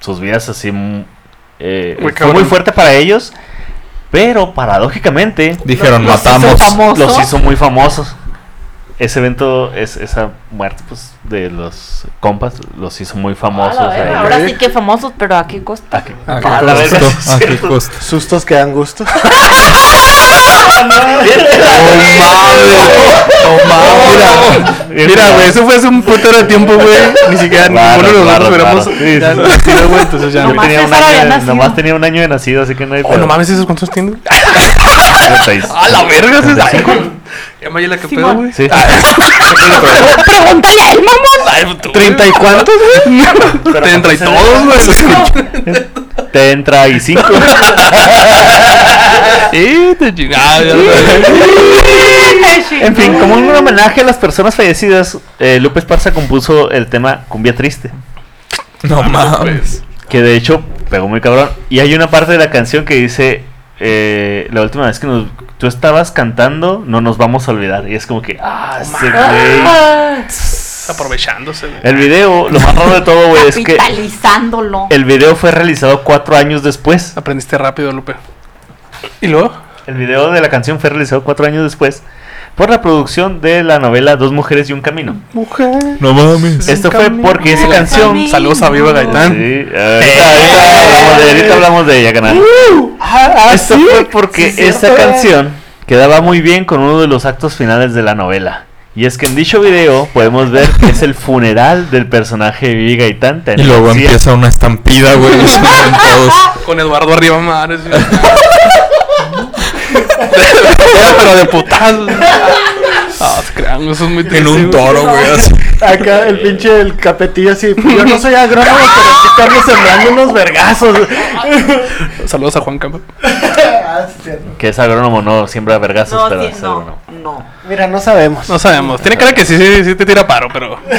sus vidas así. mm, eh, Muy fue cabrón. muy fuerte para ellos, pero paradójicamente Dijeron, Los hizo matamos. los hizo muy famosos ese evento, es, esa muerte pues, de los compas, los hizo muy famosos. Ah, ahora sí que famosos, pero ¿a qué costo? ¿A qué, a ah, a costo, a qué costo? ¿Sustos que dan gusto? ¡No mames! ¡No Mira, güey, eso fue hace un putero de tiempo, güey. Ni siquiera claro, ninguno de nosotros claro, entonces tenía un año, de, nacido, así que no hay. Oh, no mames, ¿esos cuántos tienen? (laughs) ¡A la verga! ¿65? Ya Mayela, ¿qué pedo, güey? Sí. (laughs) Pregúntale a él, mamón. Güey. ¿Treinta y cuántos? (laughs) Pero Te entra y pues, todos, güey. Te entra y cinco. (laughs) Y te chingada. En fin, como un homenaje a las personas fallecidas, eh, Lupe Esparza compuso el tema Cumbia Triste. No mames. Que de hecho pegó muy cabrón. Y hay una parte de la canción que dice: eh, La última vez que nos- tú estabas cantando, no nos vamos a olvidar. Y es como que, ah, ese güey. Aprovechándose, güey. El video, lo más raro de todo, güey, es que Capitalizándolo. el video fue realizado cuatro años después. Aprendiste rápido, Lupe. ¿Y luego? El video de la canción fue realizado cuatro años después por la producción de la novela Dos Mujeres y un Camino. No mames. Esto fue porque esa canción. Saludos a Viva Gaitán. Sí, ahorita, ahorita hablamos de, ahorita hablamos de ella, canal. Esto fue porque esa canción quedaba muy bien con uno de los actos finales de la novela. Y es que en dicho video podemos ver que es el funeral del personaje de Vivi Gaitán. Y luego Sí, empieza una estampida, güey. (laughs) Con Eduardo arriba, madre. (laughs) Pero de putazos. Ah, se crean, eso es muy triste. En un toro, güey. así. Acá el pinche el capetillo así. Yo no soy agrónomo, pero aquí estamos sembrando unos vergazos. Saludos a Juan Campo. Ah. Que es agrónomo, no siembra vergazos, No, pero sí, es no, agrónomo. no. Mira, no sabemos. No sabemos. Tiene cara que sí, sí, sí te tira paro, pero. Sí,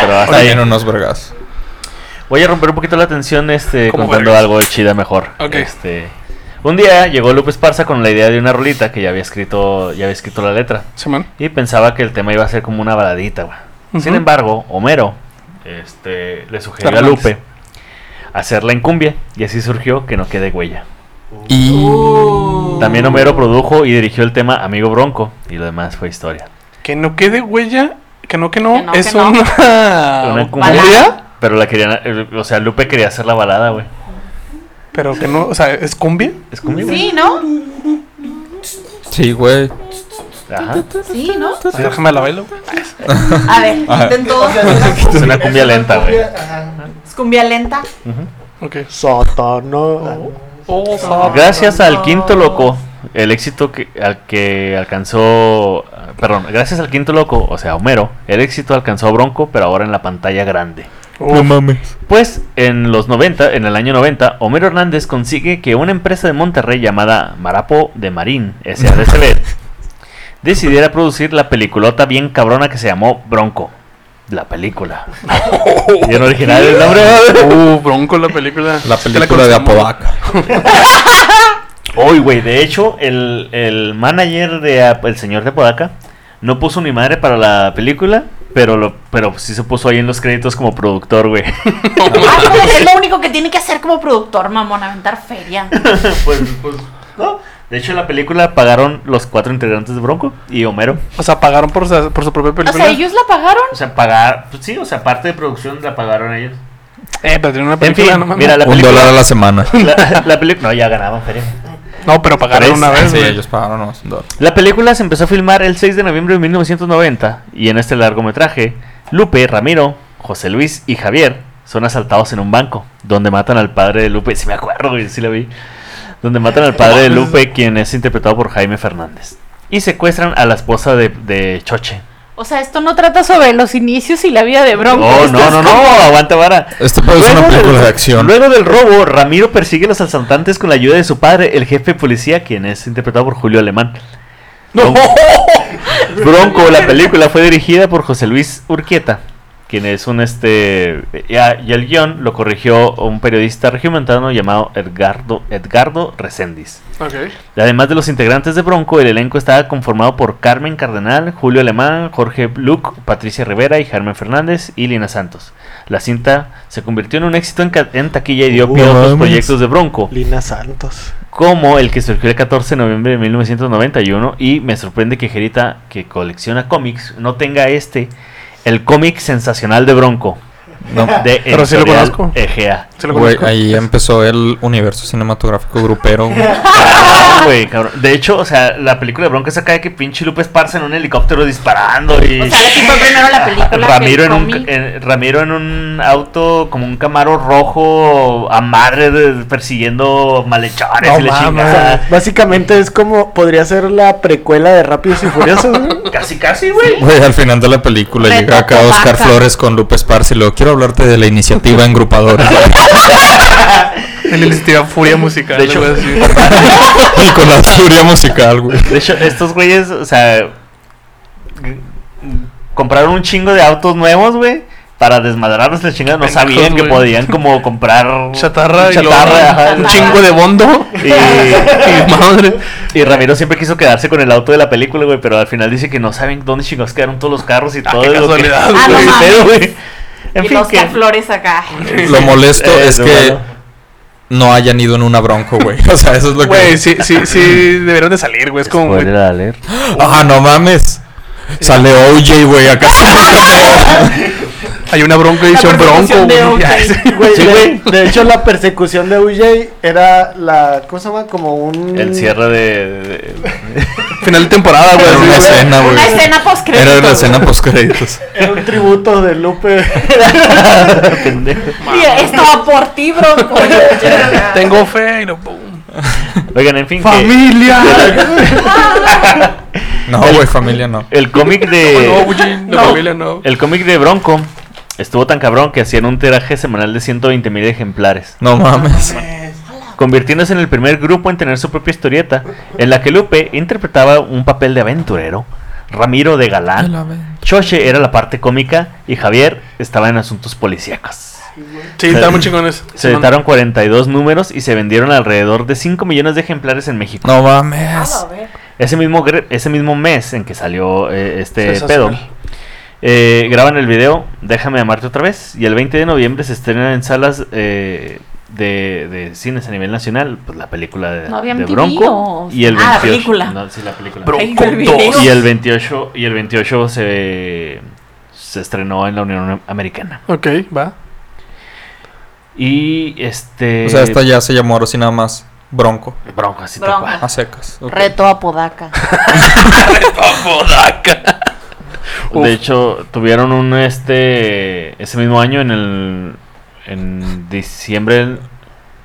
pero hasta ahí. Tiene unos vergas. Voy a romper un poquito la tensión este, Como contando vergas. algo chida mejor. Ok. Este, un día llegó Lupe Esparza con la idea de una rolita que ya había escrito, ya había escrito la letra. Y pensaba que el tema iba a ser como una baladita, güey. Sin embargo, Homero este, le sugirió a. Lupe hacerla en cumbia y así surgió que no quede huella. Y. Uh. También Homero produjo y dirigió el tema Amigo Bronco y lo demás fue historia. Que no quede huella. Que no, que no. Que no, es que no. una. Una ¿Cumbia? Pero la querían, eh, o sea, Lupe quería hacer la balada, güey. Pero que no, o sea, ¿es cumbia? Es conmigo. Sí, ¿no? Sí, güey. Ajá. Sí, ¿no? Déjame la bailo. A ver, intentó. (laughs) Es una cumbia lenta, güey. Es cumbia lenta. Ok. Sótano. Gracias al quinto loco, el éxito que, al que alcanzó, perdón, gracias al quinto loco, o sea, Homero, el éxito alcanzó a Bronco, pero ahora en la pantalla grande. No mames. Pues en los 90, en el año 90, Homero Hernández consigue que una empresa de Monterrey llamada Marapo de Marín, SADCB, (laughs) decidiera producir la peliculota bien cabrona que se llamó Bronco. La película. (laughs) Bien original el nombre. Uh, Bronco la película. La ¿Qué película de? Apodaca. (laughs) Uy, güey, de hecho, el, el manager de El Señor de Podaca no puso ni madre para la película, pero lo, pero sí se puso ahí en los créditos como productor, güey. (laughs) Ah, (laughs) pues es lo único que tiene que hacer como productor, mamón, aventar feria. (laughs) pues, pues, no. De hecho, en la película pagaron los cuatro integrantes de Bronco y Homero. O sea, pagaron por, su- por su propia O película. sea, ellos la pagaron. O sea, pagar, pues sí, o sea, parte de producción la pagaron ellos. Eh, pero tiene una En película, fin, no mames. mira, la Un dólar a película... la semana. La, la película... No, ya ganaban feria. No, pero pagaron Tres. una vez, Sí, güey. ellos pagaron dólar. La película se empezó a filmar el 6 de noviembre de 1990 y en este largometraje, Lupe, Ramiro, José Luis y Javier son asaltados en un banco, donde matan al padre de Lupe, si me acuerdo, sí lo vi, donde matan al padre de Lupe, quien es interpretado por Jaime Fernández, y secuestran a la esposa de, de Choche. O sea, esto no trata sobre los inicios y la vida de Bronco. Esto no, no, no, como- aguanta vara. Este puede ser una película del- de acción. Luego del robo, Ramiro persigue a los asaltantes con la ayuda de su padre, el jefe de policía, quien es interpretado por Julio Alemán. Bronco, Bronco, la (laughs) película fue dirigida por José Luis Urquieta, quien es un este y el guion lo corrigió un periodista regiomontano llamado Edgardo Edgardo Reséndiz. Ok. Además de los integrantes de Bronco, el elenco estaba conformado por Carmen Cardenal, Julio Alemán, Jorge Luc, Patricia Rivera y Germán Fernández y Lina Santos. La cinta se convirtió en un éxito en, en taquilla y dio pie a otros proyectos de Bronco, Lina Santos. como el que surgió el 14 de noviembre de 1991 y me sorprende que Jerita, que colecciona cómics, no tenga este, el cómic sensacional de Bronco. No. (laughs) De Pero sí lo conozco. Egea. ¿Se lo Güey, ahí empezó el universo cinematográfico grupero. güey. (laughs) Cabrón, güey, cabrón. De hecho, o sea, la película de Bronco es acá de que pinche Lupe Esparza en un helicóptero disparando y... O sea, aquí fue primero la película. que Ramiro en, un, en- Ramiro en un auto como un camaro rojo a madre de- persiguiendo malhechores No y la. Básicamente es como podría ser la precuela de Rápidos y Furiosos. Casi, casi, güey. Güey, al final de la película Reto llega acá Oscar. Flores con Lupe Esparza y luego quiero hablarte de la iniciativa en grupadores. En la iniciativa Furia Musical. De hecho- y con la furia musical, güey. De hecho, estos güeyes, o sea, compraron un chingo de autos nuevos, güey. Para desmadrarlos la chingada. No sabían que podían como comprar Chatarra, y chatarra, luego ajá. un chingo de bondo. Y, (laughs) Y madre. y Ramiro siempre quiso quedarse con el auto de la película, güey, pero al final dice que no saben dónde chingados quedaron todos los carros y Ah, todo qué lo que- casualidad, (laughs) Ah, no güey. En y fin, los que Flores acá. Lo molesto Eh, es que no. no hayan ido en una bronco, güey. (laughs) O sea, eso es lo que. Güey, sí, sí, sí, deberían de salir, güey. Es como, güey. Ah, no mames. Sale OJ, güey, acá. (laughs) (laughs) Hay una bronca edición bronco, de güey. OJ. (laughs) Sí. Güey, de, de hecho, la persecución de UJ era la. ¿Cómo se llama? Como un. El cierre de. de- (laughs) Final de temporada, güey. Era una escena, güey. Una escena post Era la escena post créditos. (laughs) Era un tributo de Lupe. pendejo. Estaba por ti, Bronco. Tengo fe y lo pum. Oigan, en fin. que ¡Familia! No, güey, familia no. el cómic No, de. güey, la familia no. El cómic de Bronco estuvo tan cabrón que hacían un tiraje semanal de 120 mil ejemplares. No mames. convirtiéndose en el primer grupo en tener su propia historieta, en la que Lupe interpretaba un papel de aventurero, Ramiro de galán, Choche era la parte cómica y Javier estaba en asuntos policíacos. Sí, está muy chingones. Se editaron 42 números y se vendieron alrededor de 5 millones de ejemplares en México. No mames. Ese mismo, ese mismo mes en que salió eh, este pedo, eh, graban el video Déjame amarte otra vez y el 20 de noviembre se estrena en salas eh, de, de cines a nivel nacional pues, la película de, No había de Bronco y el Ah, la 28 película. no, sí, la película. Bronco Ay, el video. 2. y el 28 y el 28 se, se estrenó en la Unión Americana. Ok, va. Y este. O sea, esta ya se llamó ahora sí nada más Bronco. Bronco, así Bronco. A secas. ok. Reto a Podaca. (laughs) (laughs) De hecho, tuvieron un este. Ese mismo año, en el. En diciembre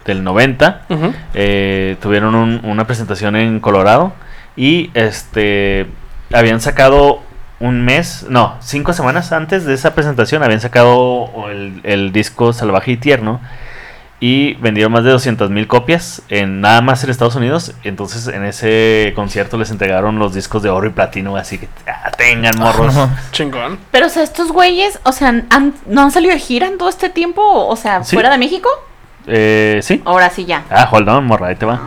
del 90. Ujú. eh, tuvieron un- una presentación en Colorado. Y este. Habían sacado un mes. No, cinco semanas antes de esa presentación. Habían sacado el, el disco Salvaje y Tierno. Y vendieron más de 200 mil copias en nada más en Estados Unidos. Entonces en ese concierto les entregaron los discos de oro y platino. Así que ah, tengan morros. (laughs) Chingón. Pero, o sea, estos güeyes, o sea, han- ¿no han salido de gira en todo este tiempo? O sea, Sí. fuera de México. Eh, sí. Ahora sí ya. Ah, hold on, morra, ahí te va.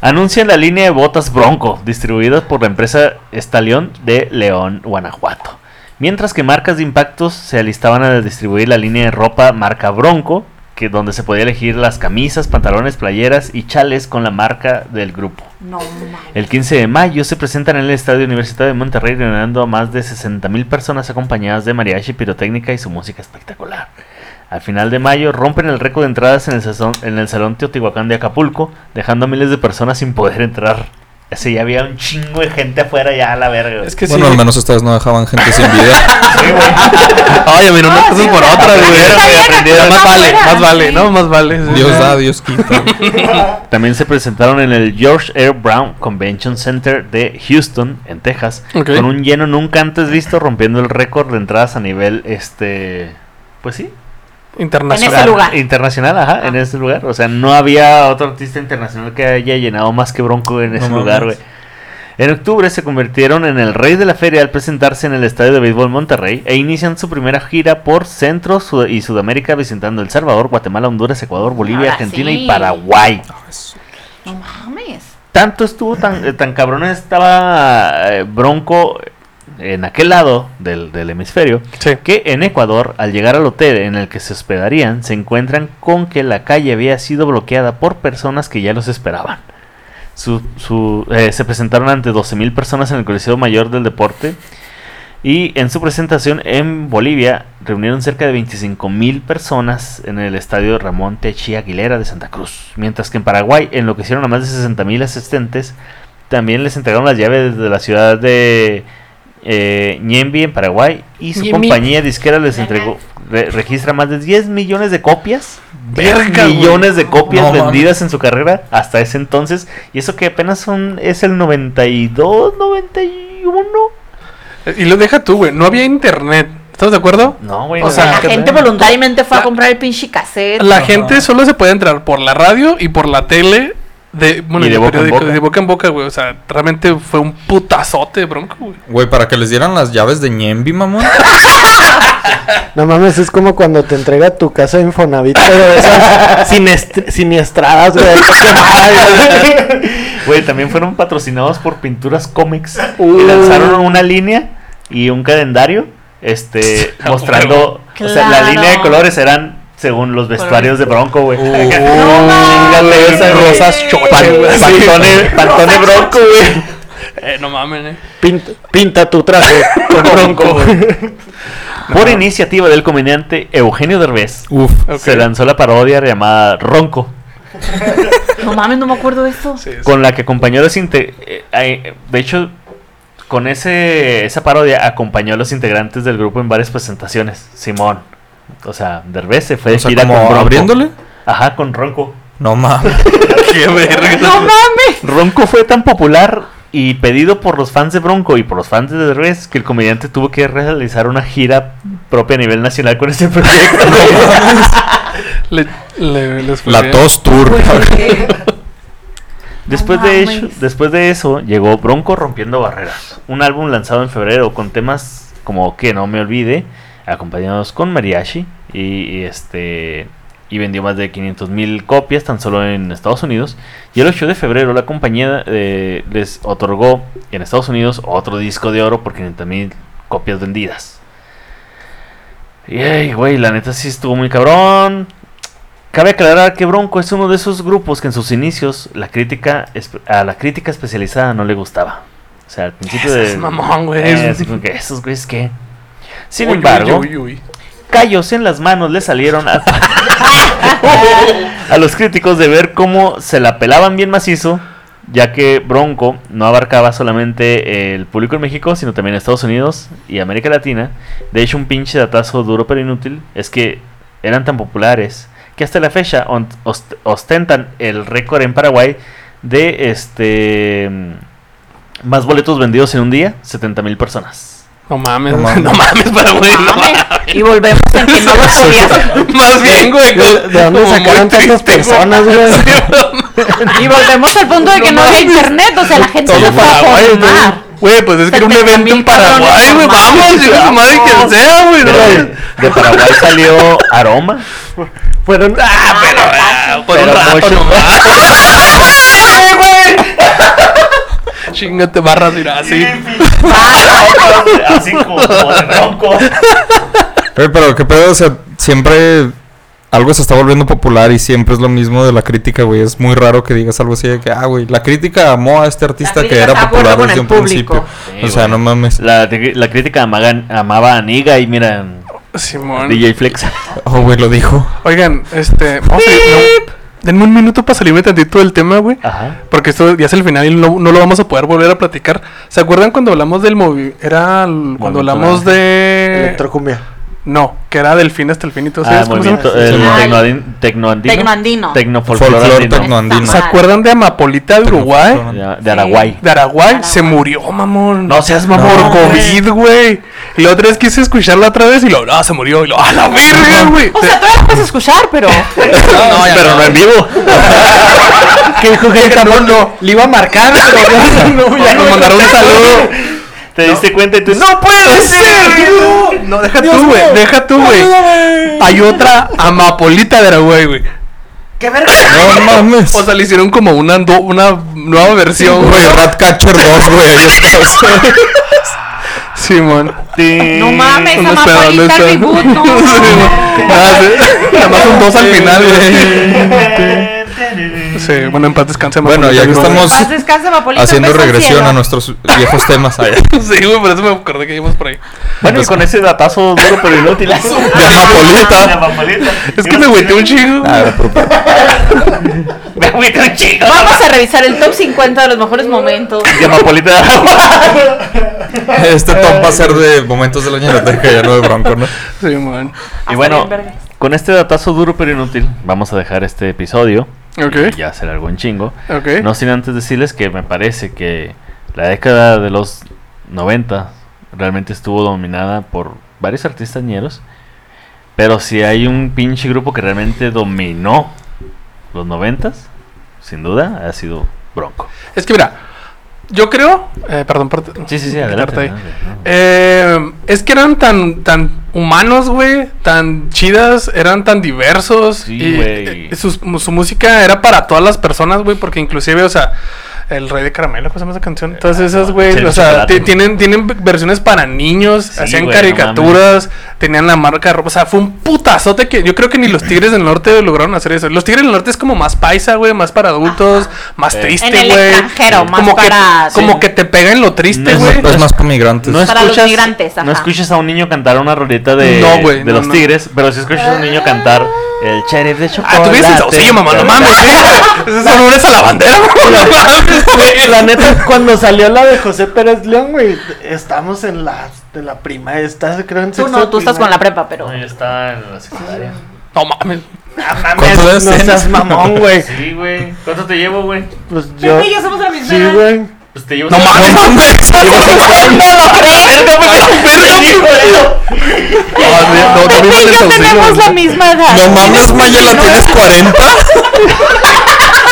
Anuncian la línea de botas Bronco, distribuidas por la empresa Estalión de León, Guanajuato. Mientras que marcas de impactos se alistaban a distribuir la línea de ropa marca Bronco, que donde se podía elegir las camisas, pantalones, playeras y chales con la marca del grupo. No. El 15 de mayo se presentan en el Estadio Universitario de Monterrey reuniendo a más de 60.000 personas acompañadas de mariachi, pirotécnica y su música espectacular. Al final de mayo rompen el récord de entradas en el, en el Salón Teotihuacán de Acapulco, dejando a miles de personas sin poder entrar. Ya había un chingo de gente afuera ya a la verga. güey. Es que Bueno, sí. al menos vez no dejaban gente sin vida. (laughs) Ay, a mí no me pases por otra, güey. Más vale, más vale, sí. ¿no? Más vale. sí. Dios da, Dios quita. (laughs) También se presentaron en el George R. Brown Convention Center de Houston, en Texas, con un lleno nunca antes visto, rompiendo el récord de entradas a nivel, este, pues sí, Internacional. En ese lugar. internacional, ajá, Ah. en ese lugar. O sea, no había otro artista internacional que haya llenado más que Bronco en ese No lugar, güey. En octubre se convirtieron en el rey de la feria al presentarse en el Estadio de Béisbol Monterrey e inician su primera gira por Centro Sud- y Sudamérica visitando El Salvador, Guatemala, Honduras, Ecuador, Bolivia, Ahora Argentina sí. y Paraguay. No mames. Tanto estuvo tan, eh, tan cabrón estaba eh, Bronco en aquel lado del, del hemisferio Sí. que en Ecuador, al llegar al hotel en el que se hospedarían, se encuentran con que la calle había sido bloqueada por personas que ya los esperaban. Su, su- eh, se presentaron ante 12.000 personas en el Coliseo Mayor del Deporte y en su presentación en Bolivia reunieron cerca de 25.000 personas en el estadio Ramón Techi Aguilera de Santa Cruz. Mientras que en Paraguay enloquecieron a más de 60.000 asistentes. También les entregaron las llaves de la ciudad de eh, Ñemby en Paraguay y su compañía disquera les entregó re- registra más de 10 millones de copias. 10 Verga, güey. millones de copias No vendidas en su carrera hasta ese entonces. Y eso que apenas son es el 92, 91. Y lo deja tú, güey. No había internet. ¿Estás de acuerdo? No, güey. O sea, la gente voluntariamente fue a comprar el pinche cassette. La gente solo se puede entrar por la radio y por la tele. De, bueno, Y de boca en boca. de boca en boca, güey. O sea, realmente fue un putazote, bronco, güey. Güey, para que les dieran las llaves de Ñembi, mamón. (laughs) No mames, es como cuando te entrega tu casa de Infonavit, pero esas (laughs) sinest- siniestradas, (laughs) güey. güey. También fueron patrocinados por Pinturas Comics. Uh. Y lanzaron una línea y un calendario este mostrando o sea, la línea de colores eran según los vestuarios de Bronco, güey. (laughs) No. Rosas güey. Pantone, Pantone Bronco, güey. (laughs) Eh, no mames, eh. Pinta, pinta tu traje (laughs) con bronco. Por iniciativa del comediante Eugenio Derbez, Uf. Se lanzó la parodia llamada Ronco, No mames, no me acuerdo de. Sí, sí. con la que acompañó a los inte- eh, de hecho con ese esa parodia acompañó a los integrantes del grupo en varias presentaciones. Simón, o sea, Derbez se fue de O sea, gira como con Bronco. abriéndole. Ajá, con Ronco. No mames. (laughs) Qué verga. No mames. Ronco fue tan popular y pedido por los fans de Bronco y por los fans de Derbez que el comediante tuvo que realizar una gira propia a nivel nacional con ese (laughs) proyecto. (laughs) Le, le- les fue La tos tour. Después No de, hecho, después de eso llegó Bronco Rompiendo Barreras, un álbum lanzado en febrero con temas como Que no me olvide, acompañados con mariachi y, y este y vendió más de 500 mil copias tan solo en Estados Unidos. Y el 8 de febrero la compañía eh, les otorgó en Estados Unidos otro disco de oro por 500 mil copias vendidas. Y güey, la neta sí estuvo muy cabrón. Cabe aclarar que Bronco es uno de esos grupos que en sus inicios la crítica a la crítica especializada no le gustaba. O sea, al principio Ese de es mamón, güey. Eh, así como que esos güeyes que Sin Uy, embargo, uy, uy. callos en las manos le salieron a, (laughs) a los críticos de ver cómo se la pelaban bien macizo, ya que Bronco no abarcaba solamente el público en México, sino también Estados Unidos y América Latina. De hecho, un pinche datazo duro pero inútil es que eran tan populares que hasta la fecha ostentan el récord en Paraguay de este más boletos vendidos en un día, 70 mil personas. No mames, No (laughs) no mames. mames, para güey. No Mames. mames. Y volvemos en que no lo podías. Más bien, güey. ¿De, de dónde sacaron tantas personas, güey? (laughs) Y volvemos al punto de que no, había internet. O sea, la gente no fue a Paraguay, formar. güey. Pues es que era un 70,000 evento en Paraguay, güey. Vamos, chica su madre quien sea, güey. De, ¿no? de Paraguay salió Aroma. Fueron. Ah, pero ah, por un rato (laughs) nomás. Chingate barras, mira, así. Así como de Bronco. Pero qué pedo, o sea, siempre algo se está volviendo popular y siempre es lo mismo de la crítica, güey. Es muy raro que digas algo así de que, ah, güey, la crítica amó a este artista que era popular desde un público. principio. o sea, no mames. La, la crítica amaga- amaba a Niga y mira, Simón. DJ Flex. Oh, güey, lo dijo. Oigan, este. Vamos a no, Denme un minuto para salirme tantito del tema, güey. Ajá. Porque esto ya es el final y no, no lo vamos a poder volver a platicar. ¿Se acuerdan cuando hablamos del movi? Era el- cuando hablamos de. Electrocumbia. No, que era del fin hasta el fin y todo Ah. ¿Cómo se llama? movimiento, el tecnoandino. Tecnoandino. Tecnofolclor. ¿Se acuerdan de Amapolita de Uruguay? De Araguay. De Araguay. Se murió, mamón. No seas mamón. Por güey. COVID, güey. Y la otra vez quise escucharla otra vez y lo, no, se murió. Y lo, ¡a la verga, güey! O sea, todavía lo puedes escuchar, pero. (laughs) No, Pero no. no en vivo. (laughs) Que dijo que el cabrón no. Le iba a marcar, (laughs) pero no, Ya nos mandaron un saludo. Te diste cuenta y tú, ¡No puede (laughs) ser! No, deja tú, güey. Deja tú, güey. Hay otra Amapolita de Araguay, güey. No mames. O sea, le hicieron como una, do- una nueva versión, Güey, güey. Ratcatcher 2, güey. ahí está. (laughs) Simón. No mames, ¿Dónde está? ¿Dónde Amapolita? Reboot, no. Nada, (laughs) sí. Nada más un dos al final, güey. Sí, bueno, en paz descanse. Bueno, ya que estamos Paz descanse, Amapolita. haciendo regresión a nuestros viejos temas allá. (laughs) Sí, güey, por eso me acordé que íbamos por ahí. Bueno, y con ese datazo duro pero inútil. (laughs) De Amapolita. De Amapolita. Es que me agüité un chingo. Ah, pero- (laughs) Me agüité un chingo. Vamos a revisar el top 50 de los mejores momentos. De Araguay. Este top va a ser de momentos de la ñeroteca, ya no de bronco, ¿no? Simón. Y bueno, con este datazo duro pero inútil, vamos a dejar este episodio. Ok. Y ya será algo en chingo. No sin antes decirles que me parece que la década de los 90 realmente estuvo dominada por varios artistas ñeros. Pero si hay un pinche grupo que realmente dominó los 90 sin duda ha sido Bronco. Es que mira, yo creo. Eh, perdón, por. Sí, sí, sí, adelante. Eh, es que eran tan, tan humanos, güey, tan chidas, eran tan diversos. Sí, y güey. eh, su, su música era para todas las personas, güey, porque inclusive, o sea, el rey de caramelo, ¿cómo se llama esa canción? Todas Ah, esas, güey, o sea, tienen, tienen versiones para niños, Sí, hacían no caricaturas, tenían la marca de ropa, o sea, fue un putazote que yo creo que ni los Tigres del Norte lograron hacer eso. Los Tigres del Norte es como más paisa, güey, más para adultos, más Eh. triste, En el güey. extranjero, más como para- Que, como Sí. que te pega en lo triste, No, güey. Es más para migrantes. No Para los migrantes, ajá. no escuchas a un niño cantar una rolita de, de no, los no. tigres, pero si escuchas a un niño cantar el sheriff de chocolate. Ah, tú vienes en Saucillo, mamá, no mames, sí. Esos son honores a la bandera, güey. No mames, güey. (laughs) La neta, cuando salió la de José Pérez León, güey, estamos en la, de la prima, estás creo en Tú no, tú estás con la prepa, pero. No, ya está en la secundaria. No mames. Ah, mames, ¿Cuántos años no seas mamón, güey. Sí, güey. ¿Cuánto te llevo, güey? Pues yo. Pepe y yo somos la misma Sí, güey. Pues te llevo. No mames, no mames. No, no, no yo tenemos güey. la misma edad. No mames, Mayela, ¿tienes 40?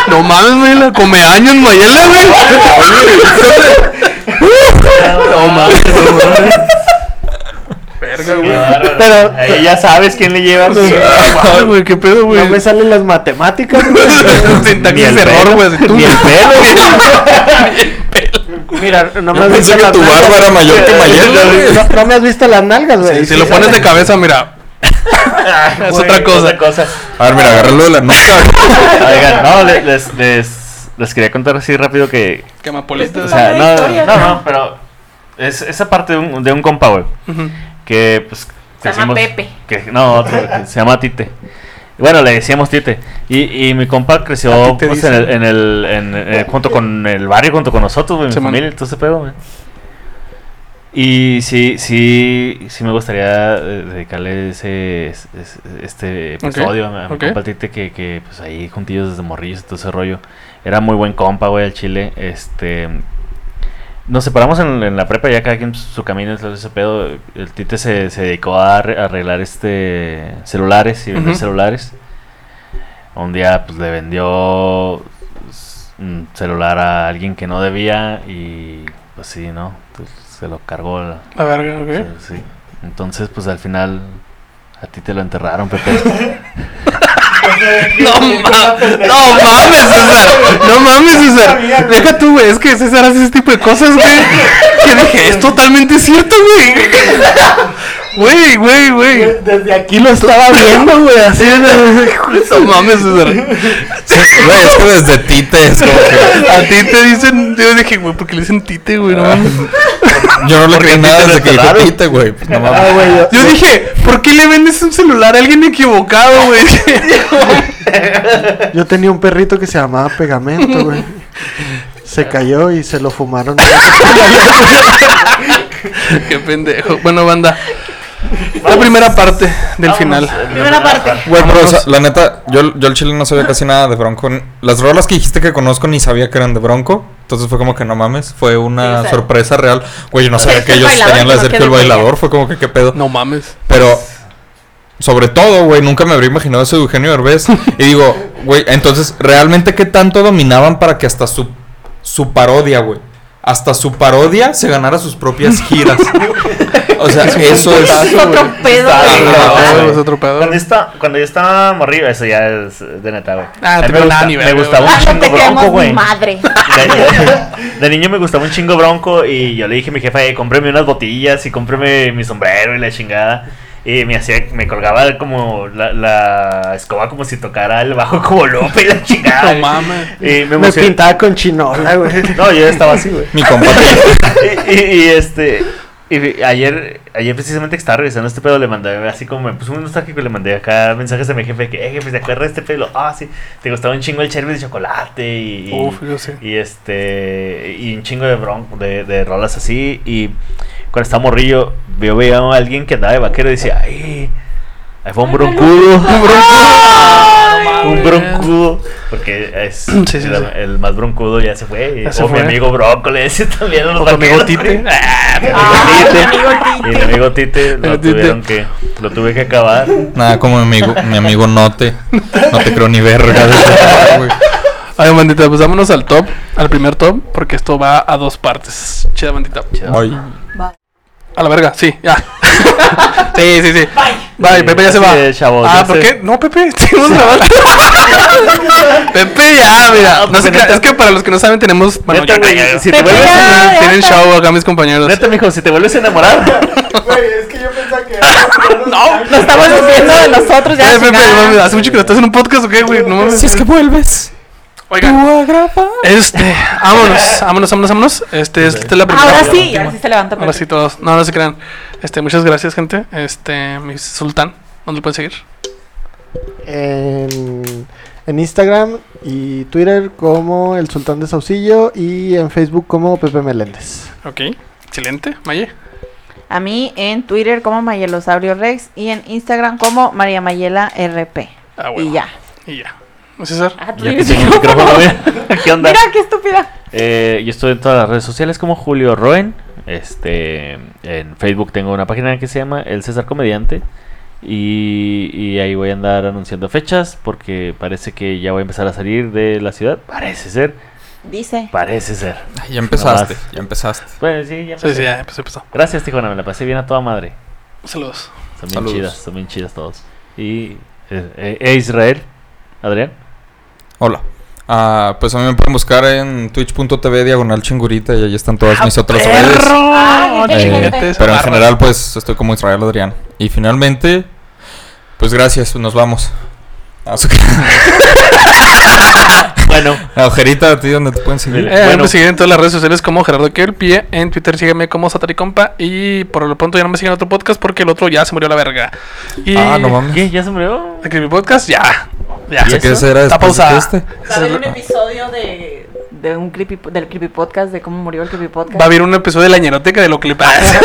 No mames, Mayela. Come años, Mayela, güey. No mames, no mames. Verga, güey. Pero- Ahí ya sabes quién le llevas. Ay, güey, qué pedo, güey. No me salen las matemáticas, güey. El error, pelo, güey. Ni el pelo. Mira, no me has pensé visto que las tu nalgas. barba era mayor que. No, no me has visto las nalgas, güey. Sí, Si lo pones de cabeza, mira. (laughs) Es otra cosa. Otra cosa. A ver, mira, agárralo de la nuca. (laughs) Oigan, no, le- les, les, les quería contar así rápido que. Quemapolita. O sea, no, historia, no, ¿no? pero. Es esa parte de un, de un compa, güey. Que, pues, Se llama Pepe. que- no, otro, que se llama Tite. Bueno, le decíamos Tite. Y, y mi compa creció pues, en el, en el, en- eh, junto con el barrio, junto con nosotros, güey, mi Simón. familia, todo ese pedo, güey. Y sí, sí, sí me gustaría eh, dedicarle ese, es- es- este episodio a, a mi ok. compa Tite, que, que pues ahí juntillos desde morrillos y todo ese rollo. Era muy buen compa, güey, al chile. Este... Nos separamos en, en la prepa, ya cada quien su camino, ese pedo. El Tite se, se dedicó a arre- a arreglar este celulares y vender celulares. Un día pues le vendió s- un celular a alguien que no debía y pues sí, ¿no? Entonces, se lo cargó la, La verga, ok. sí, sí. Entonces pues al final a ti te lo enterraron, Pepe. (laughs) No, ma- no mames, César. No mames, César. Deja tú, güey. Es que César hace ese tipo de cosas, güey. (laughs) Que dije, es totalmente cierto, güey. Güey, güey, güey. Desde aquí lo estaba viendo, güey. Así No mames, César. Güey, es que desde Tite es como que. A ti te dicen. Yo dije, güey, ¿por qué le dicen tite, güey? No mames. Yo no le creí nada desde que dije enterraron. Tite, güey. No mames. Ah, yo- Yo dije, ¿por qué le vendes un celular a alguien equivocado, güey? Yo tenía un perrito que se llamaba Pegamento, güey. Se cayó y se lo fumaron. Qué pendejo. Bueno, banda. (laughs) La primera parte del final. mi Primera parte. Güey, pero o sea, la neta, yo, yo el chile no sabía casi nada de Bronco. Las rolas que dijiste que conozco ni sabía que eran de Bronco. Entonces fue como que no mames, fue una Sí, o sea- sorpresa real. Güey, yo no sabía que El ellos tenían la de Sergio el bailador. Fue como que qué pedo. No mames. Pero, sobre todo, güey, nunca me habría imaginado eso de Eugenio Derbez. y digo, güey, entonces, ¿realmente qué tanto dominaban para que hasta su, su parodia, güey? Hasta su parodia se ganara sus propias giras. o sea, (laughs) eso es... Es otro pedo. Es otro pedo. Cuando yo estaba, cuando yo estaba morrido, eso ya es de neta, güey. Ah, me, veo gusta- me gustaba un Ah, chingo bronco, güey. madre. De, de niño me gustaba un chingo bronco y yo le dije a mi jefa, eh, cómprame unas botillas y cómprame mi sombrero y la chingada. Y me hacía, me colgaba como la, la escoba como si tocara el bajo (laughs) como Lope y la chingada. No mames. Y me pintaba con chinola, güey. (laughs) No, yo estaba así, güey. Mi compa. (laughs) y, y- y, este y ayer ayer precisamente que estaba revisando este pedo le mandé así como me puso un nostálgico y le mandé acá mensajes a mi jefe que eh jefe ¿te acuerdas de este pedo? Ah sí, te gustaba un chingo el cherry de chocolate y, y- Uf, yo sé. y este y un chingo de bron de, de rolas así y cuando estaba morrillo yo veía a alguien que andaba de vaquero y decía ay ahí fue un broncudo un broncudo un broncudo porque es el, más broncudo ya se fue o mi amigo decía también los tu amigo vaqueros. Tite. Ah, mi amigo Ah, Tite. Y mi amigo Tite lo tuvieron que lo tuve que acabar Nada como mi amigo, mi amigo Note. No te creo ni verga. Ay, bandita, pues vámonos al top, al primer top, porque esto va a dos partes. Chida, bandita. Ay. A la verga, sí, ya. (laughs) sí, sí, sí. Bye. Sí, Pepe ya se va. es, chavos, ah, ya ¿por sé. qué? No, Pepe, (laughs) seguimos grabando. (laughs) Pepe ya, mira. No, No sé, neta. es que para los que no saben, tenemos. Bueno, Neta, yo- güey, ya- si te Pepe, vuelves ya. a, tienen show acá mis compañeros. neta mijo si te vuelves a enamorar Güey, es que yo pensaba que. No, Lo estamos diciendo de nosotros ya. Pepe, no mames, hace mucho que no estás en un podcast, ¿o qué, güey? No mames. Si es que vuelves. Oigan, este, vámonos, vámonos, vámonos, vámonos. Este, esta es la primera. Ahora sí, ahora sí se levanta. Ahora sí todos. No, no se crean. Este, muchas gracias, gente. Este, mi sultán. ¿Dónde lo pueden seguir? En, en Instagram y Twitter como El Sultán de Saucillo y en Facebook como Pepe Meléndez. Ok, excelente. Maye. A mí en Twitter como Mayelosaurio Rex y en Instagram como María Mayela RP. Ah, huevo. Y ya. Y ya. César. Ah, tú ya que tengo el micrófono mira, (laughs) ¿qué onda? Mira, qué estúpida. Eh, yo estoy en todas las redes sociales como Julio Roen. Este, en Facebook tengo una página que se llama El César Comediante. Y, y ahí voy a andar anunciando fechas porque parece que ya voy a empezar a salir de la ciudad. Parece ser, Dice. parece ser. Ya empezaste, ya empezaste. Bueno, sí, ya Sí, empecé. sí, ya empezó, empezó. Gracias, Tijuana, me la pasé bien a toda madre. Saludos. Son bien Saludos. chidas, son bien chidas todos. Y eh, eh, eh, Israel, Adrián. Hola. Ah, pues a mí me pueden buscar en twitch.tv diagonal chingurita y ahí están todas mis otras redes. Ah, Eh, pero en general, pues estoy como Israel Adrián. Y finalmente, pues gracias, nos vamos. Ah, (laughs) Bueno, Agujerita, a ti donde te pueden seguir. Eh, Bueno. Me siguen en todas las redes sociales como Gerardo Kelpie. En Twitter sígueme como Sataricompa. Y por lo pronto ya no me siguen en otro podcast porque el otro ya se murió a la verga. Y Ah, no mames. ¿qué? ¿Ya se murió? Aquí mi podcast ya. Ya. Que ese era Está pausada. este. Va a haber un episodio de, de un creepy, del creepy podcast, de cómo murió el creepy podcast. Va a haber un episodio de la ñeroteca de lo pasa.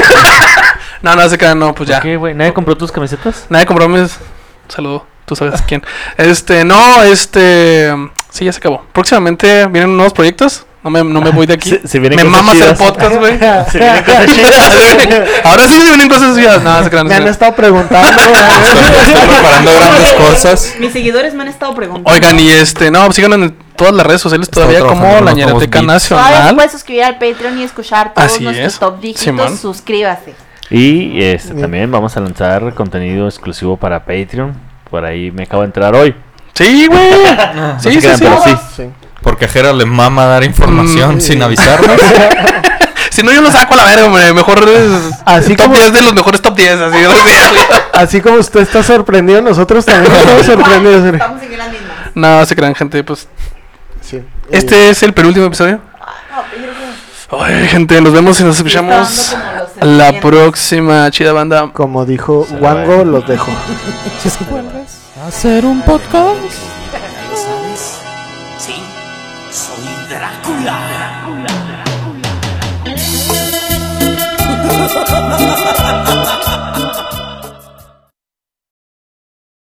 (laughs) no, no se quedan, no, pues ya. ¿Qué, güey? ¿Nadie compró tus camisetas? Nadie compró mis. Saludo. Tú sabes quién. Este, no, este. Sí, ya se acabó. Próximamente vienen nuevos proyectos. No me, no me voy de aquí. (laughs) Se- se vienen me cosas mama hacer chidas. podcast, güey. (laughs) Se vienen cosas (laughs) chidas. Ahora sí se vienen cosas chidas. No, se crean, no Me han estado preguntando. Estoy preparando grandes cosas. Mis seguidores me han estado preguntando. Oigan, y este, no, síganos en todas las redes sociales todavía como la ñeroteca beats. Todavía se nacional. puede suscribir al Patreon y escuchar todos Así nuestros es. top dígitos. Simón. Suscríbase. Y este, también vamos a lanzar contenido exclusivo para Patreon. Por ahí me acabo de entrar hoy. Sí, güey. No Sí, se sí, sí. pero sí. Porque a Jera le mama dar información Mm. sin avisarnos. (laughs) Si no, yo lo saco a la verga, hombre. Mejor es Así top como- 10 de los mejores top 10. Así, Así como usted está sorprendido, nosotros también estamos (laughs) sorprendidos. Vamos a seguir las mismas. no, se crean, gente. Pues Sí. este es el penúltimo episodio. Ay, gente, nos vemos y nos escuchamos la próxima chida banda. Como dijo Wango, los dejo. (laughs) Hacer un podcast. 哈哈哈哈。